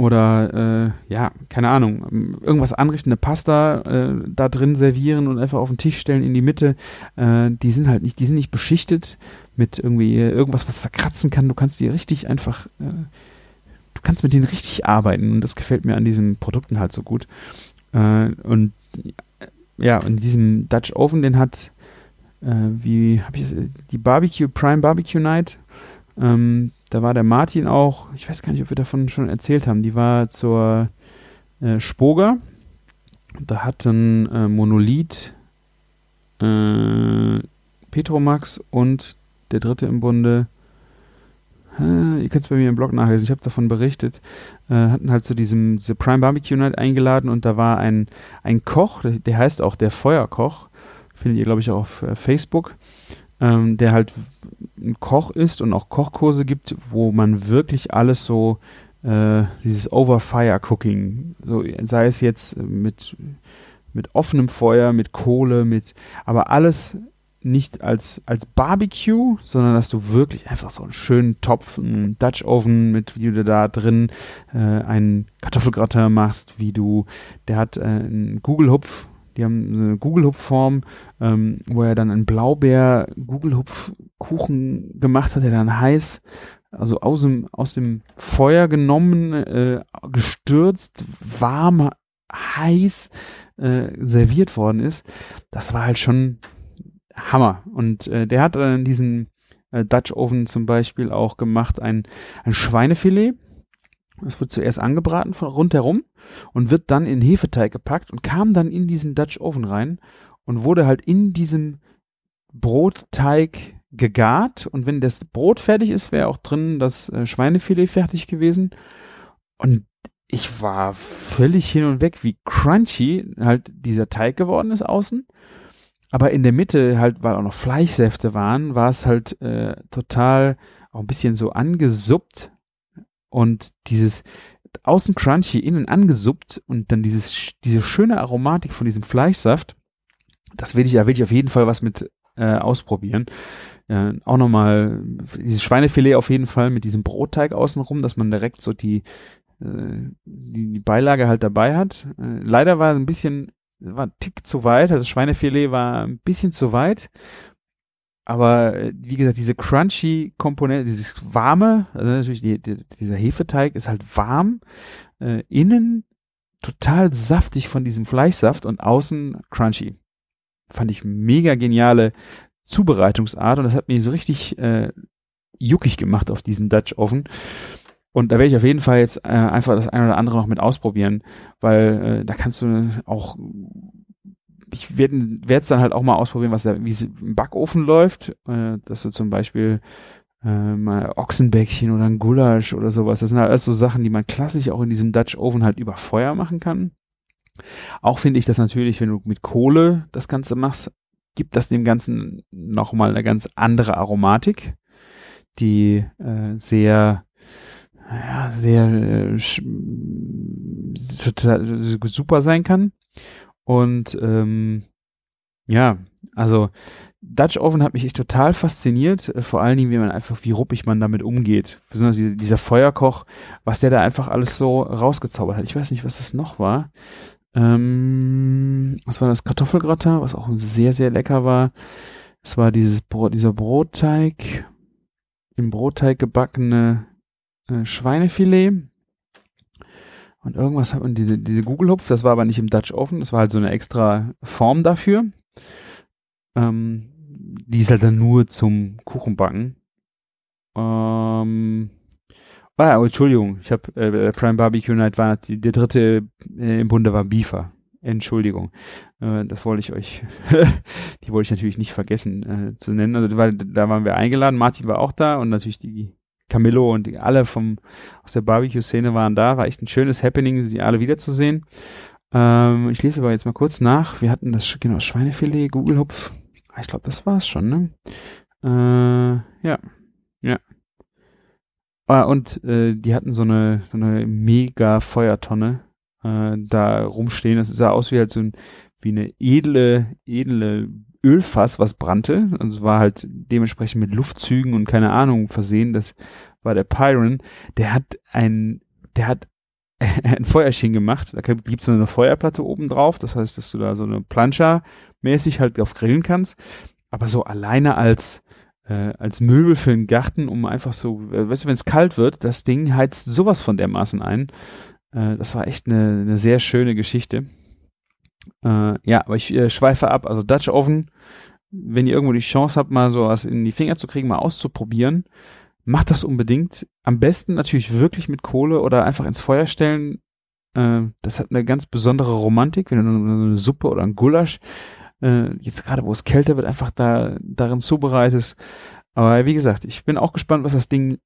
oder äh, ja, keine Ahnung, irgendwas anrichten, eine Pasta äh, da drin servieren und einfach auf den Tisch stellen in die Mitte. Äh, die sind halt nicht, die sind nicht beschichtet mit irgendwie irgendwas, was zerkratzen kann. Du kannst die richtig einfach, äh, du kannst mit denen richtig arbeiten und das gefällt mir an diesen Produkten halt so gut. Äh, und ja, in diesem Dutch Oven, den hat, äh, wie habe ich das, die Barbecue, Prime Barbecue Night, ähm, da war der Martin auch, ich weiß gar nicht, ob wir davon schon erzählt haben, die war zur äh, Spoga. Da hatten äh, Monolith, äh, Petromax und der dritte im Bunde, äh, ihr könnt es bei mir im Blog nachlesen, ich habe davon berichtet, äh, hatten halt zu diesem The Prime Barbecue Night eingeladen und da war ein, ein Koch, der, der heißt auch der Feuerkoch, findet ihr glaube ich auch auf äh, Facebook ähm, der halt ein Koch ist und auch Kochkurse gibt, wo man wirklich alles so, äh, dieses Over-Fire-Cooking, so, sei es jetzt mit, mit offenem Feuer, mit Kohle, mit, aber alles nicht als, als Barbecue, sondern dass du wirklich einfach so einen schönen Topf, einen Dutch Oven mit, wie du da drin äh, einen Kartoffelgratin machst, wie du, der hat äh, einen Google Hupf, die haben eine Google-Hupf-Form, ähm, wo er dann einen Blaubeer-Google-Hupf-Kuchen gemacht hat, der dann heiß, also aus dem, aus dem Feuer genommen, äh, gestürzt, warm, heiß äh, serviert worden ist. Das war halt schon Hammer. Und äh, der hat dann diesen äh, Dutch Oven zum Beispiel auch gemacht, ein, ein Schweinefilet. Das wird zuerst angebraten von rundherum und wird dann in Hefeteig gepackt und kam dann in diesen Dutch Oven rein und wurde halt in diesem Brotteig gegart. Und wenn das Brot fertig ist, wäre auch drin das äh, Schweinefilet fertig gewesen. Und ich war völlig hin und weg, wie crunchy halt dieser Teig geworden ist außen. Aber in der Mitte halt, weil auch noch Fleischsäfte waren, war es halt äh, total auch ein bisschen so angesuppt und dieses außen crunchy, innen angesuppt und dann dieses, diese schöne Aromatik von diesem Fleischsaft, das will ich, da will ich auf jeden Fall was mit äh, ausprobieren. Äh, auch nochmal dieses Schweinefilet auf jeden Fall mit diesem Brotteig außenrum, dass man direkt so die, äh, die, die Beilage halt dabei hat. Äh, leider war es ein bisschen, war ein Tick zu weit, das Schweinefilet war ein bisschen zu weit aber äh, wie gesagt, diese crunchy Komponente, dieses warme, also natürlich die, die, dieser Hefeteig ist halt warm, äh, innen total saftig von diesem Fleischsaft und außen crunchy. Fand ich mega geniale Zubereitungsart und das hat mich so richtig äh, juckig gemacht auf diesen Dutch Oven. Und da werde ich auf jeden Fall jetzt äh, einfach das eine oder andere noch mit ausprobieren, weil äh, da kannst du auch ich werde es dann halt auch mal ausprobieren, was da, wie im Backofen läuft, äh, dass du zum Beispiel äh, mal Ochsenbäckchen oder ein Gulasch oder sowas. Das sind halt alles so Sachen, die man klassisch auch in diesem Dutch Oven halt über Feuer machen kann. Auch finde ich das natürlich, wenn du mit Kohle das Ganze machst, gibt das dem Ganzen nochmal eine ganz andere Aromatik, die äh, sehr ja, sehr äh, total super sein kann. Und ähm, ja, also Dutch Oven hat mich echt total fasziniert, äh, vor allen Dingen, wie man einfach, wie ruppig man damit umgeht. Besonders dieser Feuerkoch, was der da einfach alles so rausgezaubert hat. Ich weiß nicht, was das noch war. Ähm, was war das? Kartoffelgratin, was auch sehr, sehr lecker war. Es war dieses Brot, dieser Brotteig, im Brotteig gebackene äh, Schweinefilet. Und irgendwas hat man diese, diese Gugelhupf, das war aber nicht im Dutch Oven, das war halt so eine extra Form dafür. Ähm, die ist halt dann nur zum Kuchenbacken. Ähm, Ah, oh, Entschuldigung, ich habe äh, Prime Barbecue Night war die, der dritte äh, im Bunde war Beefer. Entschuldigung, äh, das wollte ich euch, die wollte ich natürlich nicht vergessen äh, zu nennen. Also weil da waren wir eingeladen, Martin war auch da und natürlich die Camillo und alle vom aus der Barbecue-Szene waren da. War echt ein schönes Happening, sie alle wiederzusehen. Ähm, ich lese aber jetzt mal kurz nach. Wir hatten das genau Schweinefilet, Google Hupf. Ich glaube, das war's schon. Ne? Äh, ja, ja. Ah, und äh, die hatten so eine, so eine mega Feuertonne äh, da rumstehen. Das sah aus wie halt so ein, wie eine edle, edle Ölfass, was brannte. Also es war halt dementsprechend mit Luftzügen und keine Ahnung versehen. Das war der Pyron. Der hat ein, der hat ein Feuerchen gemacht. Da gibt's so eine Feuerplatte oben drauf. Das heißt, dass du da so eine Plancha mäßig halt auf grillen kannst. Aber so alleine als äh, als Möbel für den Garten, um einfach so, äh, weißt du, wenn es kalt wird, das Ding heizt sowas von dermaßen ein. Äh, das war echt eine, eine sehr schöne Geschichte. Äh, ja, aber ich äh, schweife ab. Also Dutch Oven, wenn ihr irgendwo die Chance habt, mal so was in die Finger zu kriegen, mal auszuprobieren, macht das unbedingt. Am besten natürlich wirklich mit Kohle oder einfach ins Feuer stellen. Äh, das hat eine ganz besondere Romantik, wenn du eine Suppe oder ein Gulasch äh, jetzt gerade wo es kälter wird, einfach da darin zubereitest. Aber wie gesagt, ich bin auch gespannt, was das Ding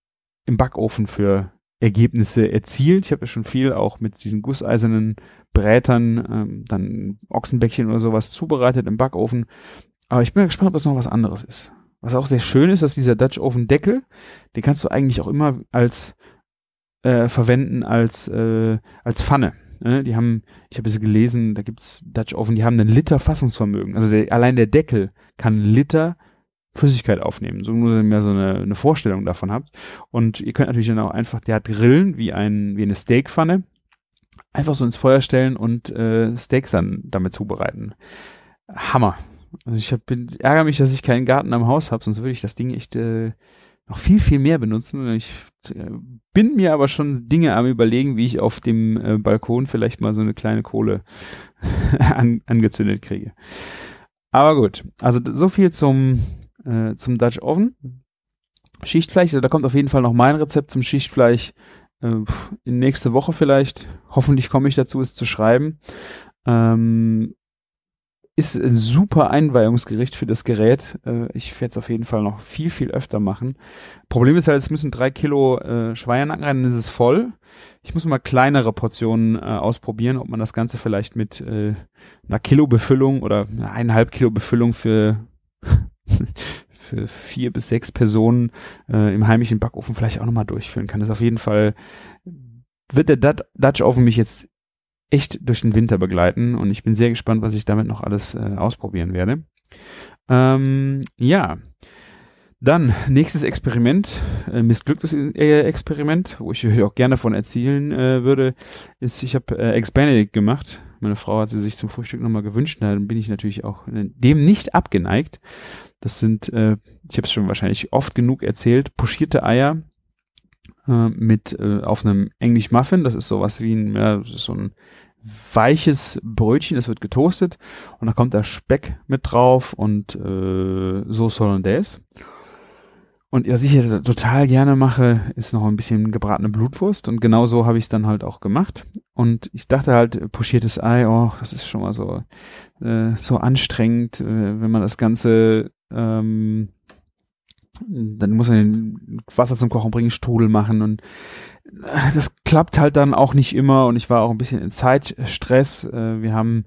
im Backofen für Ergebnisse erzielt. Ich habe ja schon viel auch mit diesen gusseisernen Brätern, ähm, dann Ochsenbäckchen oder sowas zubereitet im Backofen. Aber ich bin gespannt, ob das noch was anderes ist. Was auch sehr schön ist, dass dieser Dutch Oven Deckel, den kannst du eigentlich auch immer als äh, verwenden als äh, als Pfanne. Ne? Die haben, ich habe es gelesen, da gibt's Dutch Oven, die haben einen Liter Fassungsvermögen. Also der, allein der Deckel kann einen Liter Flüssigkeit aufnehmen, so nur, ihr so eine, eine Vorstellung davon habt. Und ihr könnt natürlich dann auch einfach, der hat Grillen wie ein wie eine Steakpfanne, einfach so ins Feuer stellen und äh, Steaks dann damit zubereiten. Hammer. Also ich hab, bin, ärgere mich, dass ich keinen Garten am Haus habe, sonst würde ich das Ding echt äh, noch viel, viel mehr benutzen. Ich äh, bin mir aber schon Dinge am überlegen, wie ich auf dem äh, Balkon vielleicht mal so eine kleine Kohle an, angezündet kriege. Aber gut, also so viel zum, äh, zum Dutch Oven. Schichtfleisch, also da kommt auf jeden Fall noch mein Rezept zum Schichtfleisch äh, nächste Woche vielleicht. Hoffentlich komme ich dazu, es zu schreiben. Ähm, ist ein super Einweihungsgericht für das Gerät. Äh, ich werde es auf jeden Fall noch viel, viel öfter machen. Problem ist halt, es müssen drei Kilo äh, Schweiernacken rein, dann ist es voll. Ich muss mal kleinere Portionen äh, ausprobieren, ob man das Ganze vielleicht mit äh, einer Kilo Befüllung oder eineinhalb Kilo Befüllung für für vier bis sechs Personen äh, im heimischen Backofen vielleicht auch nochmal durchführen kann. Das ist auf jeden Fall wird der Dutch Oven mich jetzt echt durch den Winter begleiten und ich bin sehr gespannt, was ich damit noch alles äh, ausprobieren werde. Ähm, ja. Dann, nächstes Experiment, äh, missglücktes äh, Experiment, wo ich euch auch gerne von erzählen äh, würde, ist, ich habe äh, Ex Benedict gemacht. Meine Frau hat sie sich zum Frühstück nochmal gewünscht, dann bin ich natürlich auch äh, dem nicht abgeneigt. Das sind, äh, ich habe es schon wahrscheinlich oft genug erzählt, pochierte Eier äh, mit äh, auf einem English Muffin. Das ist sowas wie ein, ja, so ein weiches Brötchen, das wird getoastet und da kommt da Speck mit drauf und äh, Sauce Hollandaise. Und was ich jetzt total gerne mache, ist noch ein bisschen gebratene Blutwurst und genau so habe ich es dann halt auch gemacht. Und ich dachte halt, pochiertes Ei, oh, das ist schon mal so, äh, so anstrengend, äh, wenn man das Ganze ähm, dann muss man Wasser zum Kochen bringen, Strudel machen und äh, das klappt halt dann auch nicht immer und ich war auch ein bisschen in Zeitstress. Äh, wir haben,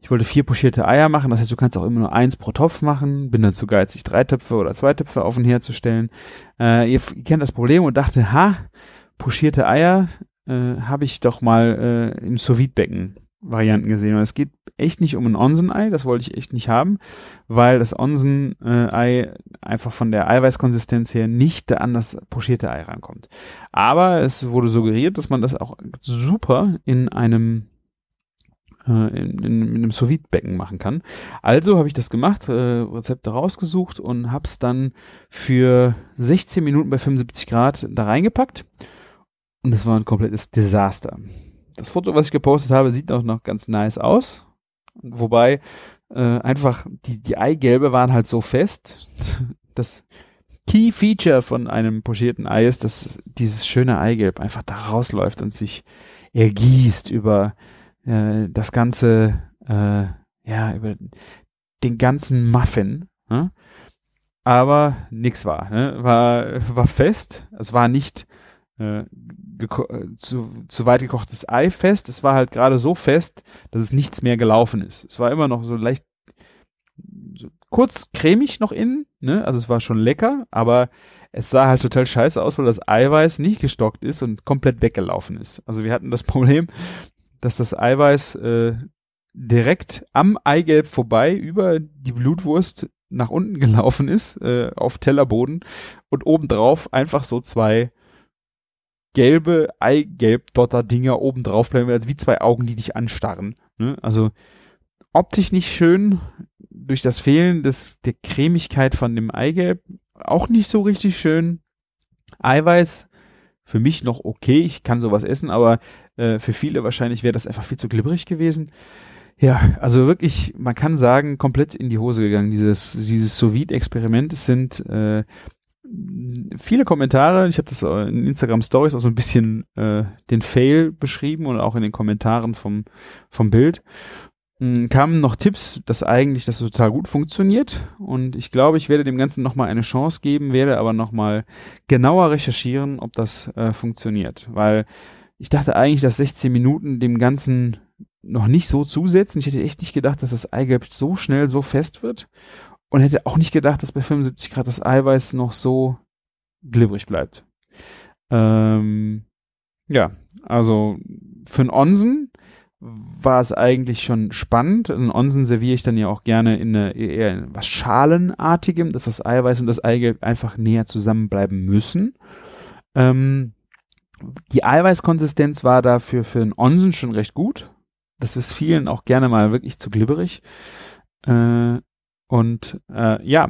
ich wollte vier pochierte Eier machen, das heißt, du kannst auch immer nur eins pro Topf machen, bin dann zu geizig, drei Töpfe oder zwei Töpfe auf und her zu stellen. Äh, ihr, ihr kennt das Problem und dachte, ha, pochierte Eier äh, habe ich doch mal äh, im sous becken Varianten gesehen. Und es geht echt nicht um ein Onsen-Ei, das wollte ich echt nicht haben, weil das Onsen-Ei einfach von der Eiweißkonsistenz her nicht an das pochierte Ei rankommt. Aber es wurde suggeriert, dass man das auch super in einem äh, in, in, in einem sous becken machen kann. Also habe ich das gemacht, äh, Rezepte rausgesucht und habe es dann für 16 Minuten bei 75 Grad da reingepackt. Und es war ein komplettes Desaster. Das Foto, was ich gepostet habe, sieht auch noch ganz nice aus. Wobei äh, einfach die, die Eigelbe waren halt so fest. Das Key Feature von einem pochierten Ei ist, dass dieses schöne Eigelb einfach da rausläuft und sich ergießt über äh, das ganze, äh, ja, über den ganzen Muffin. Ne? Aber nix war. Ne? War, war fest. Es war nicht äh, zu, zu weit gekochtes Ei fest. Es war halt gerade so fest, dass es nichts mehr gelaufen ist. Es war immer noch so leicht so kurz cremig noch innen, ne? Also es war schon lecker, aber es sah halt total scheiße aus, weil das Eiweiß nicht gestockt ist und komplett weggelaufen ist. Also wir hatten das Problem, dass das Eiweiß äh, direkt am Eigelb vorbei über die Blutwurst nach unten gelaufen ist, äh, auf Tellerboden und obendrauf einfach so zwei gelbe Eigelb-Dotter-Dinger obendrauf bleiben, also wie zwei Augen, die dich anstarren. Ne? Also optisch nicht schön, durch das Fehlen des, der Cremigkeit von dem Eigelb auch nicht so richtig schön. Eiweiß für mich noch okay, ich kann sowas essen, aber äh, für viele wahrscheinlich wäre das einfach viel zu glibberig gewesen. Ja, also wirklich, man kann sagen, komplett in die Hose gegangen, dieses, dieses sous experiment Es sind äh, viele Kommentare, ich habe das in Instagram Stories auch so ein bisschen äh, den Fail beschrieben und auch in den Kommentaren vom, vom Bild. Hm, kamen noch Tipps, dass eigentlich das total gut funktioniert und ich glaube, ich werde dem Ganzen nochmal eine Chance geben, werde aber nochmal genauer recherchieren, ob das äh, funktioniert, weil ich dachte eigentlich, dass 16 Minuten dem Ganzen noch nicht so zusetzen. Ich hätte echt nicht gedacht, dass das Eigelb so schnell so fest wird und hätte auch nicht gedacht, dass bei 75 Grad das Eiweiß noch so glibberig bleibt. Ähm, ja, also für einen Onsen war es eigentlich schon spannend. Einen Onsen serviere ich dann ja auch gerne in eine, eher in was Schalenartigem, dass das Eiweiß und das Eigelb einfach näher zusammenbleiben müssen. Ähm, die Eiweißkonsistenz war dafür für einen Onsen schon recht gut. Das ist vielen auch gerne mal wirklich zu glibberig. Äh, und äh, ja,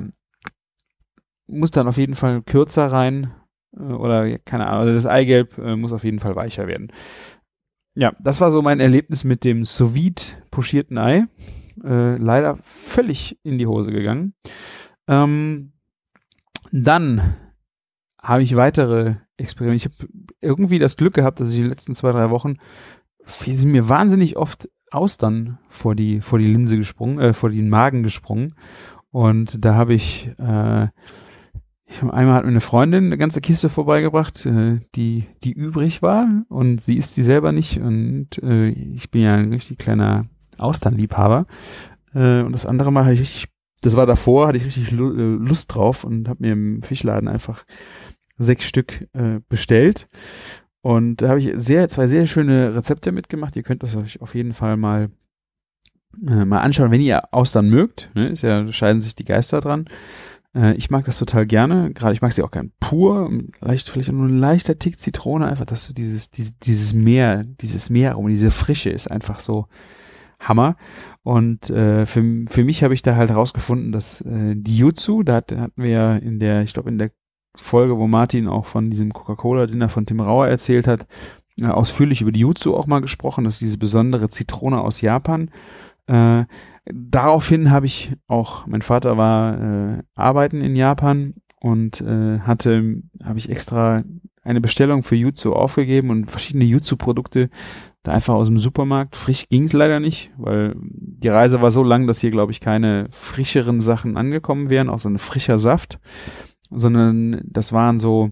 muss dann auf jeden Fall kürzer rein. Äh, oder keine Ahnung, also das Eigelb äh, muss auf jeden Fall weicher werden ja, das war so mein Erlebnis mit dem sous pochierten Ei. Äh, leider völlig in die Hose gegangen. Ähm, dann habe ich weitere Experimente. Ich habe irgendwie das Glück gehabt, dass ich in den letzten zwei, drei Wochen sind mir wahnsinnig oft Austern vor die, vor die Linse gesprungen, äh, vor den Magen gesprungen. Und da habe ich äh, ich hab, einmal hat mir eine Freundin eine ganze Kiste vorbeigebracht, äh, die, die übrig war und sie isst sie selber nicht und äh, ich bin ja ein richtig kleiner Austernliebhaber. Äh, und das andere Mal hatte ich richtig, das war davor, hatte ich richtig äh, Lust drauf und habe mir im Fischladen einfach sechs Stück äh, bestellt. Und da habe ich sehr, zwei sehr schöne Rezepte mitgemacht. Ihr könnt das euch auf jeden Fall mal, äh, mal anschauen, wenn ihr Austern mögt. Ne? Ist ja, scheiden sich die Geister dran. Äh, ich mag das total gerne. Gerade ich mag sie auch gern pur. Leicht, vielleicht nur ein leichter Tick Zitrone, einfach, dass du dieses, dieses, dieses Meer, dieses Meer und diese Frische ist einfach so Hammer. Und äh, für, für mich habe ich da halt herausgefunden, dass äh, die Jutsu, da hat, hatten wir ja in der, ich glaube in der Folge, wo Martin auch von diesem Coca-Cola-Dinner von Tim Rauer erzählt hat, äh, ausführlich über die Jutsu auch mal gesprochen, dass diese besondere Zitrone aus Japan. Äh, daraufhin habe ich auch, mein Vater war äh, arbeiten in Japan und äh, hatte, habe ich extra eine Bestellung für Jutsu aufgegeben und verschiedene Jutsu-Produkte da einfach aus dem Supermarkt. Frisch ging es leider nicht, weil die Reise war so lang, dass hier, glaube ich, keine frischeren Sachen angekommen wären, auch so ein frischer Saft, sondern das waren so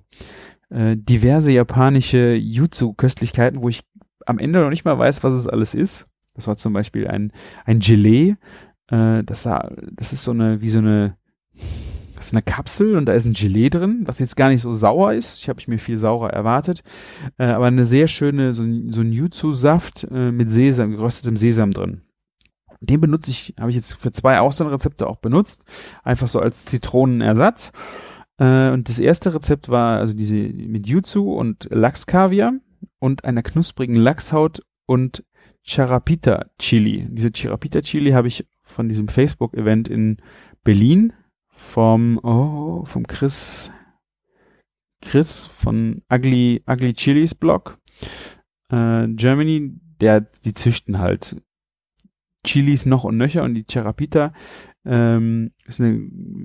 äh, diverse japanische Jutsu-Köstlichkeiten, wo ich am Ende noch nicht mal weiß, was es alles ist. Das war zum Beispiel ein, ein Gelee. Äh, das, das ist so eine, wie so eine, das ist eine Kapsel und da ist ein Gelee drin, was jetzt gar nicht so sauer ist. Ich habe mir viel saurer erwartet. Äh, aber eine sehr schöne, so, so ein Jutsu-Saft äh, mit Sesam, geröstetem Sesam drin. Den benutze ich, habe ich jetzt für zwei Austernrezepte auch benutzt. Einfach so als Zitronenersatz. Äh, und das erste Rezept war also diese mit Jutsu und Lachskaviar und einer knusprigen Lachshaut und Charapita Chili. Diese Charapita Chili habe ich von diesem Facebook-Event in Berlin vom, oh, vom Chris, Chris von Ugly, Ugly Chilis Blog, äh, Germany, der, die züchten halt Chilis noch und nöcher und die Charapita ähm, ist eine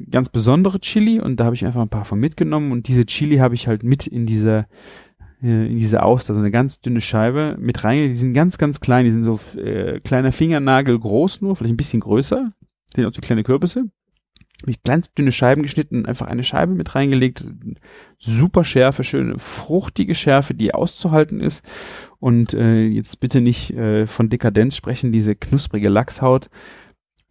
ganz besondere Chili und da habe ich einfach ein paar von mitgenommen und diese Chili habe ich halt mit in diese äh, in diese Auster, so eine ganz dünne Scheibe mit rein. Die sind ganz, ganz klein, die sind so äh, kleiner Fingernagel groß nur, vielleicht ein bisschen größer, sind auch so kleine Kürbisse. Habe ich ganz dünne Scheiben geschnitten, einfach eine Scheibe mit reingelegt. Super Schärfe, schöne fruchtige Schärfe, die auszuhalten ist. Und äh, jetzt bitte nicht äh, von Dekadenz sprechen, diese knusprige Lachshaut.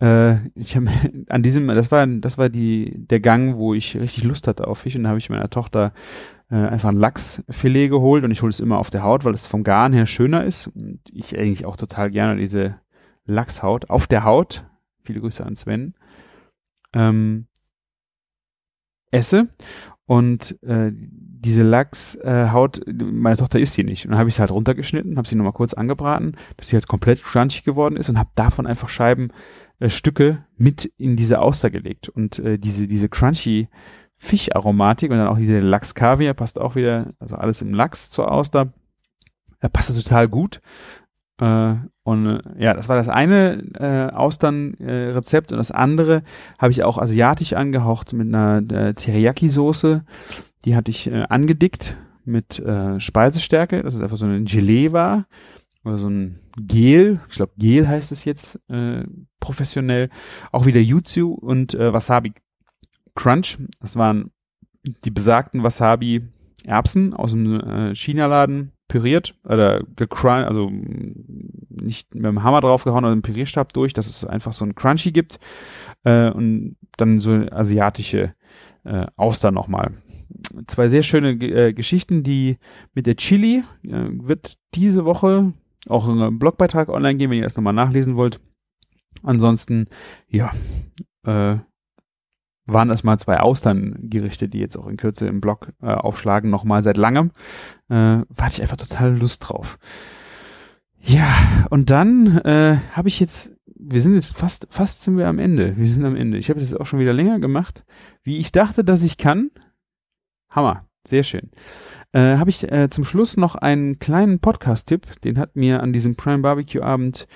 Äh, ich habe an diesem, das war, das war die der Gang, wo ich richtig Lust hatte auf Fisch. Und da habe ich meiner Tochter äh, einfach ein Lachsfilet geholt und ich hole es immer auf der Haut, weil es vom Garn her schöner ist. Und ich eigentlich auch total gerne diese Lachshaut auf der Haut. Viele Grüße an Sven ähm, esse und äh, diese Lachshaut, meine Tochter isst sie nicht. Und dann habe ich sie halt runtergeschnitten, habe sie nochmal kurz angebraten, dass sie halt komplett crunchy geworden ist und habe davon einfach Scheiben, äh, Stücke mit in diese Auster gelegt. Und äh, diese, diese crunchy Fischaromatik und dann auch diese Lachs-Kaviar passt auch wieder, also alles im Lachs zur Auster, äh, passt total gut. Äh, und äh, ja, das war das eine äh, Austernrezept und das andere habe ich auch asiatisch angehaucht mit einer äh, Teriyaki-Soße. Die hatte ich äh, angedickt mit äh, Speisestärke, dass es einfach so ein Gelee war oder so ein Gel. Ich glaube, Gel heißt es jetzt äh, professionell. Auch wieder Jutsu und äh, Wasabi Crunch. Das waren die besagten Wasabi-Erbsen aus dem äh, China-Laden püriert oder gecrunch, also nicht mit dem Hammer draufgehauen oder dem Pürierstab durch, dass es einfach so ein Crunchy gibt äh, und dann so asiatische äh, Austern nochmal. Zwei sehr schöne äh, Geschichten, die mit der Chili äh, wird diese Woche auch ein Blogbeitrag online gehen, wenn ihr das nochmal nachlesen wollt. Ansonsten, ja, äh, waren es mal zwei Austerngerichte, die jetzt auch in Kürze im Blog äh, aufschlagen, nochmal seit langem. Äh, hatte ich einfach total Lust drauf. Ja, und dann äh, habe ich jetzt, wir sind jetzt fast, fast sind wir am Ende. Wir sind am Ende. Ich habe es jetzt auch schon wieder länger gemacht, wie ich dachte, dass ich kann. Hammer, sehr schön. Äh, habe ich äh, zum Schluss noch einen kleinen Podcast-Tipp, den hat mir an diesem Prime Barbecue Abend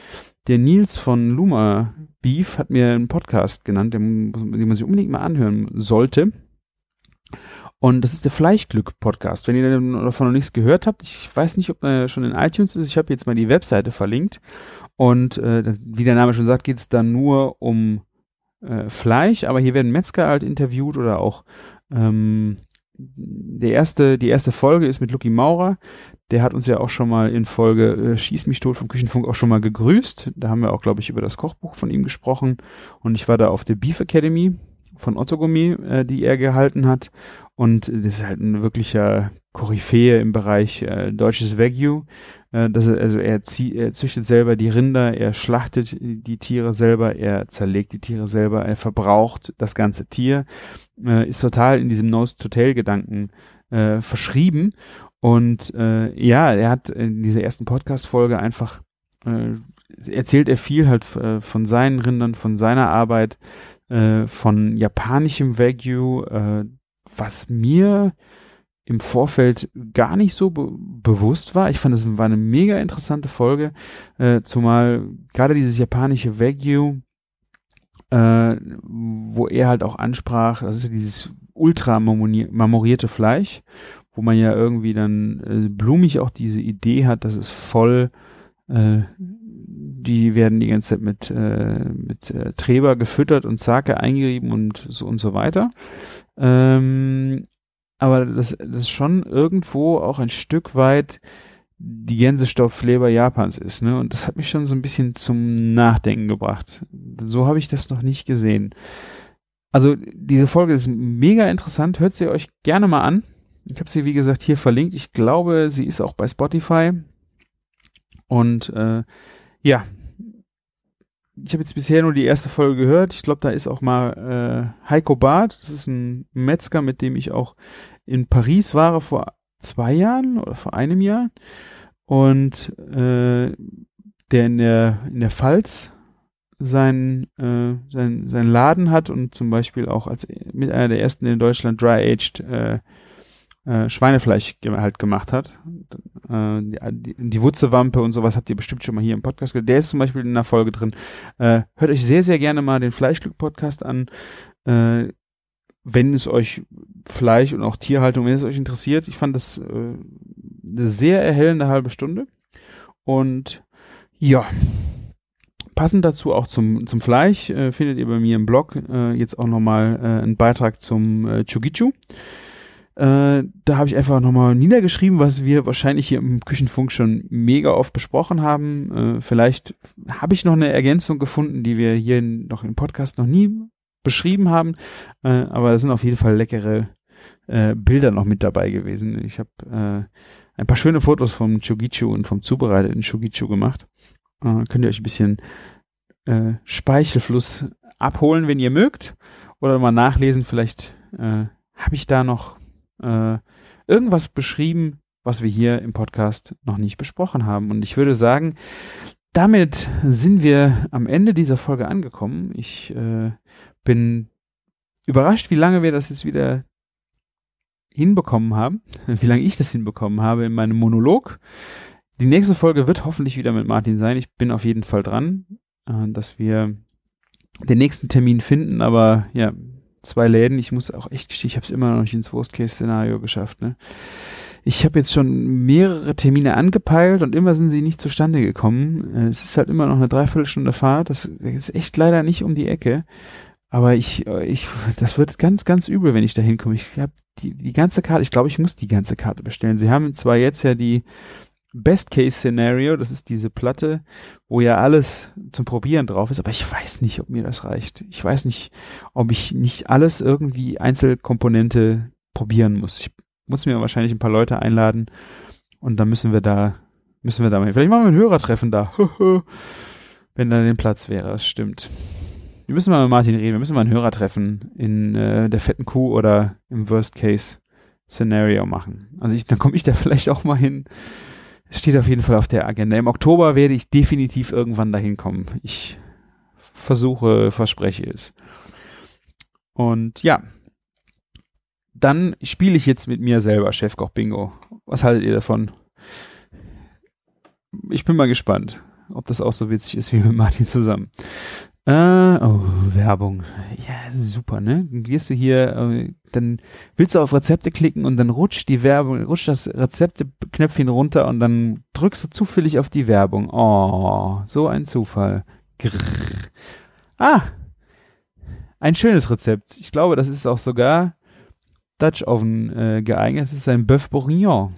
der Nils von Luma Beef hat mir einen Podcast genannt, den, den man sich unbedingt mal anhören sollte. Und das ist der Fleischglück-Podcast. Wenn ihr davon noch nichts gehört habt, ich weiß nicht, ob er schon in iTunes ist. Ich habe jetzt mal die Webseite verlinkt. Und äh, wie der Name schon sagt, geht es dann nur um äh, Fleisch. Aber hier werden Metzger halt interviewt oder auch ähm, der erste, die erste Folge ist mit Lucky Maurer. Der hat uns ja auch schon mal in Folge äh, Schieß mich tot vom Küchenfunk auch schon mal gegrüßt. Da haben wir auch, glaube ich, über das Kochbuch von ihm gesprochen. Und ich war da auf der Beef Academy von Otto Gummi, äh, die er gehalten hat. Und das ist halt ein wirklicher Koryphäe im Bereich äh, deutsches Wagyu. Äh, das, also er, zieh, er züchtet selber die Rinder, er schlachtet die Tiere selber, er zerlegt die Tiere selber, er verbraucht das ganze Tier, äh, ist total in diesem Nose-to-Tail-Gedanken äh, verschrieben. Und äh, ja, er hat in dieser ersten Podcast-Folge einfach äh, erzählt er viel halt äh, von seinen Rindern, von seiner Arbeit, äh, von japanischem Wagyu, äh, was mir im Vorfeld gar nicht so be bewusst war. Ich fand, es war eine mega interessante Folge, äh, zumal gerade dieses japanische Wagyu, äh, wo er halt auch ansprach, das ist ja dieses ultra marmorierte Fleisch wo man ja irgendwie dann äh, blumig auch diese Idee hat, dass es voll, äh, die werden die ganze Zeit mit, äh, mit äh, Treber gefüttert und Sake eingerieben und so und so weiter. Ähm, aber das, das ist schon irgendwo auch ein Stück weit die Gänsestopfleber Japans ist, ne? Und das hat mich schon so ein bisschen zum Nachdenken gebracht. So habe ich das noch nicht gesehen. Also diese Folge ist mega interessant, hört sie euch gerne mal an. Ich habe sie, wie gesagt, hier verlinkt. Ich glaube, sie ist auch bei Spotify. Und äh, ja, ich habe jetzt bisher nur die erste Folge gehört. Ich glaube, da ist auch mal äh, Heiko Barth. Das ist ein Metzger, mit dem ich auch in Paris war vor zwei Jahren oder vor einem Jahr. Und äh, der in der, in der Pfalz sein, äh, sein, sein Laden hat und zum Beispiel auch als mit einer der ersten in Deutschland Dry-Aged äh, äh, Schweinefleisch halt gemacht hat. Äh, die, die, die Wutzewampe und sowas habt ihr bestimmt schon mal hier im Podcast gehört. Der ist zum Beispiel in einer Folge drin. Äh, hört euch sehr, sehr gerne mal den Fleischglück-Podcast an. Äh, wenn es euch Fleisch und auch Tierhaltung, wenn es euch interessiert. Ich fand das äh, eine sehr erhellende halbe Stunde. Und ja, passend dazu auch zum, zum Fleisch äh, findet ihr bei mir im Blog äh, jetzt auch nochmal äh, einen Beitrag zum äh, Chugichu. Äh, da habe ich einfach nochmal niedergeschrieben, was wir wahrscheinlich hier im Küchenfunk schon mega oft besprochen haben. Äh, vielleicht habe ich noch eine Ergänzung gefunden, die wir hier noch im Podcast noch nie beschrieben haben. Äh, aber da sind auf jeden Fall leckere äh, Bilder noch mit dabei gewesen. Ich habe äh, ein paar schöne Fotos vom Chugichu und vom zubereiteten Chugichu gemacht. Könnt ihr euch ein bisschen Speichelfluss abholen, wenn ihr mögt. Oder mal nachlesen. Vielleicht habe ich da noch äh, irgendwas beschrieben, was wir hier im Podcast noch nicht besprochen haben. Und ich würde sagen, damit sind wir am Ende dieser Folge angekommen. Ich äh, bin überrascht, wie lange wir das jetzt wieder hinbekommen haben, wie lange ich das hinbekommen habe in meinem Monolog. Die nächste Folge wird hoffentlich wieder mit Martin sein. Ich bin auf jeden Fall dran, äh, dass wir den nächsten Termin finden, aber ja, zwei Läden. Ich muss auch echt gestehen, ich habe es immer noch nicht ins Worst-Case-Szenario geschafft. Ne? Ich habe jetzt schon mehrere Termine angepeilt und immer sind sie nicht zustande gekommen. Äh, es ist halt immer noch eine Dreiviertelstunde Fahrt. Das ist echt leider nicht um die Ecke. Aber ich, ich, das wird ganz, ganz übel, wenn ich da hinkomme. Ich habe die, die ganze Karte, ich glaube, ich muss die ganze Karte bestellen. Sie haben zwar jetzt ja die Best-Case-Szenario, das ist diese Platte, wo ja alles zum Probieren drauf ist, aber ich weiß nicht, ob mir das reicht. Ich weiß nicht, ob ich nicht alles irgendwie Einzelkomponente probieren muss. Ich muss mir wahrscheinlich ein paar Leute einladen und dann müssen wir da, müssen wir da mal, vielleicht machen wir ein Hörertreffen da, wenn da den Platz wäre, das stimmt. Wir müssen mal mit Martin reden, wir müssen mal ein Hörertreffen in äh, der fetten Kuh oder im Worst-Case-Szenario machen. Also ich, dann komme ich da vielleicht auch mal hin steht auf jeden Fall auf der Agenda. Im Oktober werde ich definitiv irgendwann dahin kommen. Ich versuche, verspreche es. Und ja, dann spiele ich jetzt mit mir selber Chefkoch Bingo. Was haltet ihr davon? Ich bin mal gespannt, ob das auch so witzig ist wie mit Martin zusammen. Äh, oh, Werbung. Ja, super, ne? Dann gehst du hier, äh, dann willst du auf Rezepte klicken und dann rutscht die Werbung, rutscht das Rezepte-Knöpfchen runter und dann drückst du zufällig auf die Werbung. Oh, so ein Zufall. Grrr. Ah, ein schönes Rezept. Ich glaube, das ist auch sogar Dutch Oven äh, geeignet. Es ist ein Bœuf Bourguignon.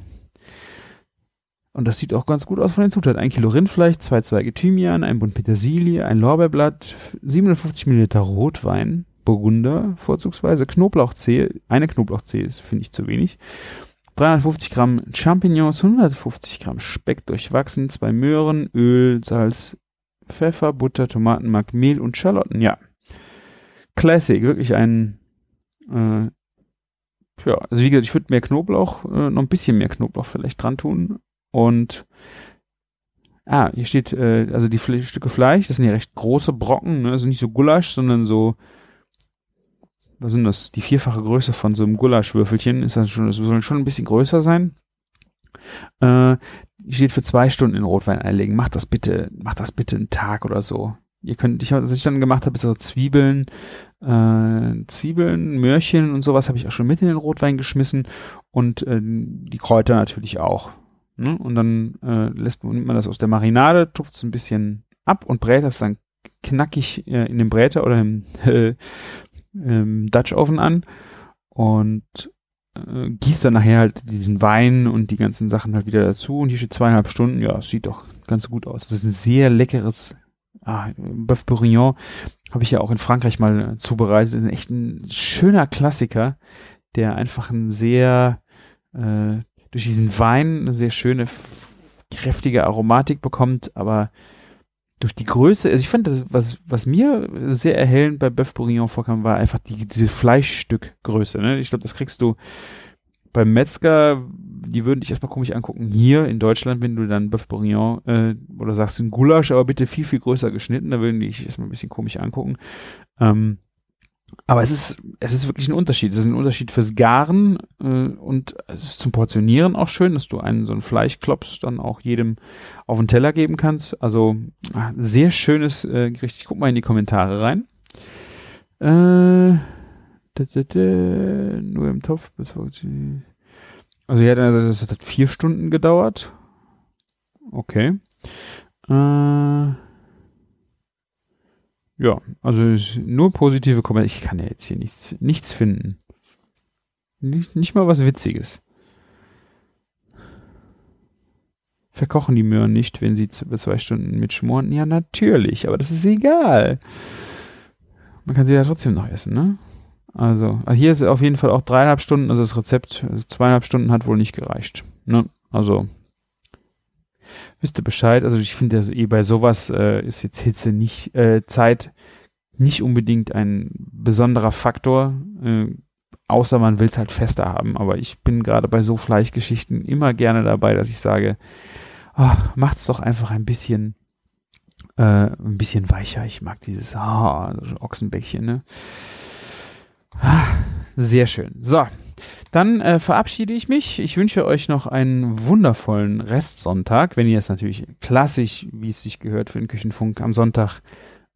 Und das sieht auch ganz gut aus von den Zutaten. Ein Kilo Rindfleisch, zwei Zweige Thymian, ein Bund Petersilie, ein Lorbeerblatt, 750 Milliliter Rotwein, Burgunder vorzugsweise, Knoblauchzehe, eine Knoblauchzehe, finde ich zu wenig, 350 Gramm Champignons, 150 Gramm Speck durchwachsen, zwei Möhren, Öl, Salz, Pfeffer, Butter, Tomatenmark, Mehl und Schalotten. Ja, Classic, wirklich ein äh, ja, also wie gesagt, ich würde mehr Knoblauch, äh, noch ein bisschen mehr Knoblauch vielleicht dran tun, und ah, hier steht, äh, also die Fle Stücke Fleisch, das sind ja recht große Brocken, ne? also nicht so Gulasch, sondern so, was sind das, die vierfache Größe von so einem Gulaschwürfelchen, ist das schon, das soll schon ein bisschen größer sein. Äh, steht für zwei Stunden in Rotwein einlegen. Macht das bitte, macht das bitte einen Tag oder so. Ihr könnt, ich, was ich dann gemacht habe, ist so Zwiebeln, äh, Zwiebeln, Möhrchen und sowas habe ich auch schon mit in den Rotwein geschmissen und äh, die Kräuter natürlich auch. Ne? Und dann äh, lässt man, nimmt man das aus der Marinade, tupft es ein bisschen ab und brät das dann knackig äh, in dem Bräter oder im, äh, im Dutch Oven an und äh, gießt dann nachher halt diesen Wein und die ganzen Sachen halt wieder dazu und hier steht zweieinhalb Stunden, ja, sieht doch ganz gut aus. Das ist ein sehr leckeres ah, Bœuf Bourguignon, habe ich ja auch in Frankreich mal zubereitet. Das ist echt ein schöner Klassiker, der einfach ein sehr äh, durch diesen Wein eine sehr schöne, kräftige Aromatik bekommt, aber durch die Größe, also ich fand das, was, was mir sehr erhellend bei Bœuf Bourguignon vorkam, war einfach die, diese Fleischstückgröße. Ne? Ich glaube, das kriegst du beim Metzger, die würden dich erstmal komisch angucken. Hier in Deutschland, wenn du dann Bœuf Bourguignon äh, oder sagst ein Gulasch, aber bitte viel, viel größer geschnitten, da würden die dich erstmal ein bisschen komisch angucken. Ähm, aber es ist, es ist wirklich ein Unterschied. Es ist ein Unterschied fürs Garen äh, und es ist zum Portionieren auch schön, dass du einen so einen Fleischklops dann auch jedem auf den Teller geben kannst. Also ah, sehr schönes äh, Gericht. Ich guck mal in die Kommentare rein. Äh, da, da, da, nur im Topf. Also ja, das hat vier Stunden gedauert. Okay. Äh, ja, also nur positive Kommentare. Ich kann ja jetzt hier nichts, nichts finden. Nicht, nicht mal was Witziges. Verkochen die Möhren nicht, wenn sie zwei Stunden mitschmoren? Ja, natürlich, aber das ist egal. Man kann sie ja trotzdem noch essen, ne? Also, also hier ist auf jeden Fall auch dreieinhalb Stunden, also das Rezept, also zweieinhalb Stunden hat wohl nicht gereicht. Ne? Also, wisst ihr Bescheid. Also ich finde, eh bei sowas äh, ist jetzt Hitze nicht, äh, Zeit nicht unbedingt ein besonderer Faktor, äh, außer man will es halt fester haben. Aber ich bin gerade bei so Fleischgeschichten immer gerne dabei, dass ich sage, ach, macht's doch einfach ein bisschen, äh, ein bisschen weicher. Ich mag dieses oh, Ochsenbäckchen, ne? Ah, sehr schön. So, dann äh, verabschiede ich mich. Ich wünsche euch noch einen wundervollen Restsonntag, wenn ihr es natürlich klassisch, wie es sich gehört, für den Küchenfunk am Sonntag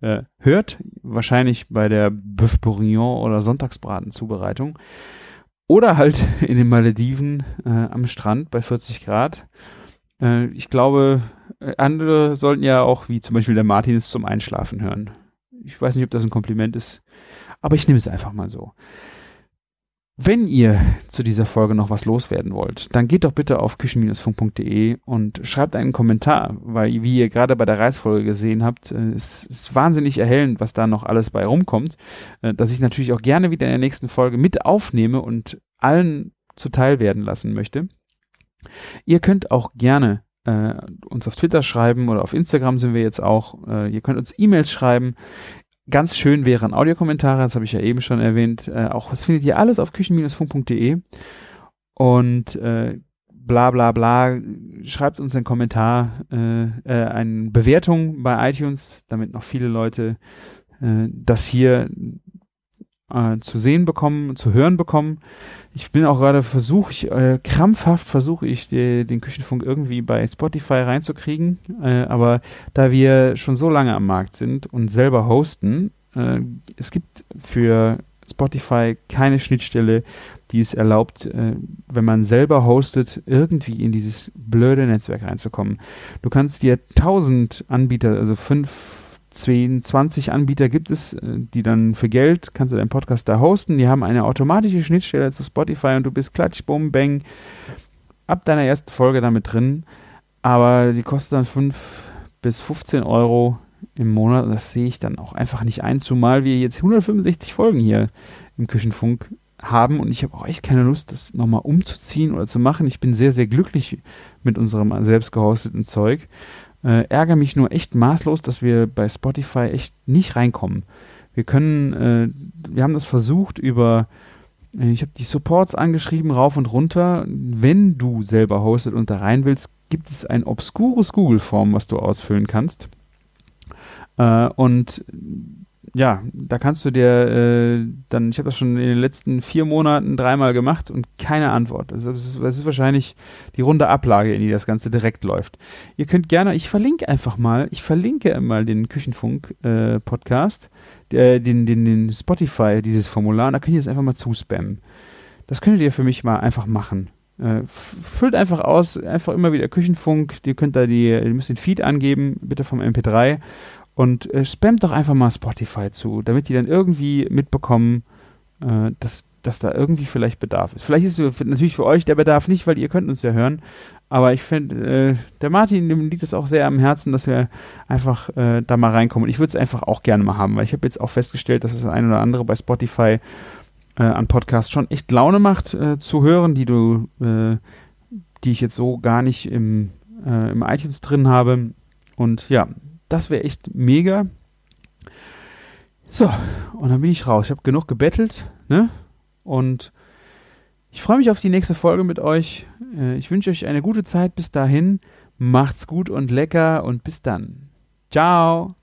äh, hört. Wahrscheinlich bei der Bœuf Bourguignon oder Sonntagsbratenzubereitung. Oder halt in den Malediven äh, am Strand bei 40 Grad. Äh, ich glaube, äh, andere sollten ja auch, wie zum Beispiel der Martin, es zum Einschlafen hören. Ich weiß nicht, ob das ein Kompliment ist, aber ich nehme es einfach mal so. Wenn ihr zu dieser Folge noch was loswerden wollt, dann geht doch bitte auf küchen-funk.de und schreibt einen Kommentar, weil wie ihr gerade bei der Reisfolge gesehen habt, äh, es ist wahnsinnig erhellend, was da noch alles bei rumkommt, äh, dass ich natürlich auch gerne wieder in der nächsten Folge mit aufnehme und allen zuteil werden lassen möchte. Ihr könnt auch gerne äh, uns auf Twitter schreiben oder auf Instagram sind wir jetzt auch. Äh, ihr könnt uns E-Mails schreiben. Ganz schön wären Audiokommentare, das habe ich ja eben schon erwähnt. Äh, auch das findet ihr alles auf küchen-funk.de. Und äh, bla bla bla, schreibt uns einen Kommentar, äh, äh, eine Bewertung bei iTunes, damit noch viele Leute äh, das hier äh, zu sehen bekommen, zu hören bekommen. Ich bin auch gerade versuche ich, äh, krampfhaft versuche ich die, den Küchenfunk irgendwie bei Spotify reinzukriegen, äh, aber da wir schon so lange am Markt sind und selber hosten, äh, es gibt für Spotify keine Schnittstelle, die es erlaubt, äh, wenn man selber hostet, irgendwie in dieses blöde Netzwerk reinzukommen. Du kannst dir tausend Anbieter, also fünf 10, 20 Anbieter gibt es, äh, die dann für Geld kannst du deinen Podcast da hosten. Die haben eine automatische Schnittstelle zu Spotify und du bist klatsch, bum, bang, ab deiner ersten Folge damit drin. Aber die kostet dann 5 bis 15 Euro im Monat. Und das sehe ich dann auch einfach nicht ein, zumal wir jetzt 165 Folgen hier im Küchenfunk haben und ich habe auch echt keine Lust, das nochmal umzuziehen oder zu machen. Ich bin sehr, sehr glücklich mit unserem selbst gehosteten Zeug äh, ärgere mich nur echt maßlos, dass wir bei Spotify echt nicht reinkommen. Wir können, äh, wir haben das versucht über, äh, ich habe die Supports angeschrieben, rauf und runter. Wenn du selber hostet und da rein willst, gibt es ein obskures Google-Form, was du ausfüllen kannst. Äh, und ja, da kannst du dir äh, dann, ich habe das schon in den letzten vier Monaten dreimal gemacht und keine Antwort. Also das ist, das ist, wahrscheinlich die runde Ablage, in die das Ganze direkt läuft. Ihr könnt gerne, ich verlinke einfach mal, ich verlinke mal den Küchenfunk-Podcast, äh, den, den, den Spotify, dieses Formular, und da könnt ihr das einfach mal zuspammen. Das könntet ihr für mich mal einfach machen. Äh, füllt einfach aus, einfach immer wieder Küchenfunk, ihr könnt da die, ihr müsst den Feed angeben, bitte vom MP3 und äh, spammt doch einfach mal Spotify zu, damit die dann irgendwie mitbekommen, äh, dass, dass da irgendwie vielleicht Bedarf ist. Vielleicht ist natürlich für euch der Bedarf nicht, weil ihr könnt uns ja hören. Aber ich finde, äh, der Martin, dem liegt es auch sehr am Herzen, dass wir einfach äh, da mal reinkommen. Und ich würde es einfach auch gerne mal haben, weil ich habe jetzt auch festgestellt, dass das ein oder andere bei Spotify äh, an Podcasts schon echt Laune macht äh, zu hören, die du, äh, die ich jetzt so gar nicht im, äh, im iTunes drin habe. Und ja, das wäre echt mega. So, und dann bin ich raus. Ich habe genug gebettelt, ne? Und ich freue mich auf die nächste Folge mit euch. Äh, ich wünsche euch eine gute Zeit bis dahin. Macht's gut und lecker und bis dann. Ciao.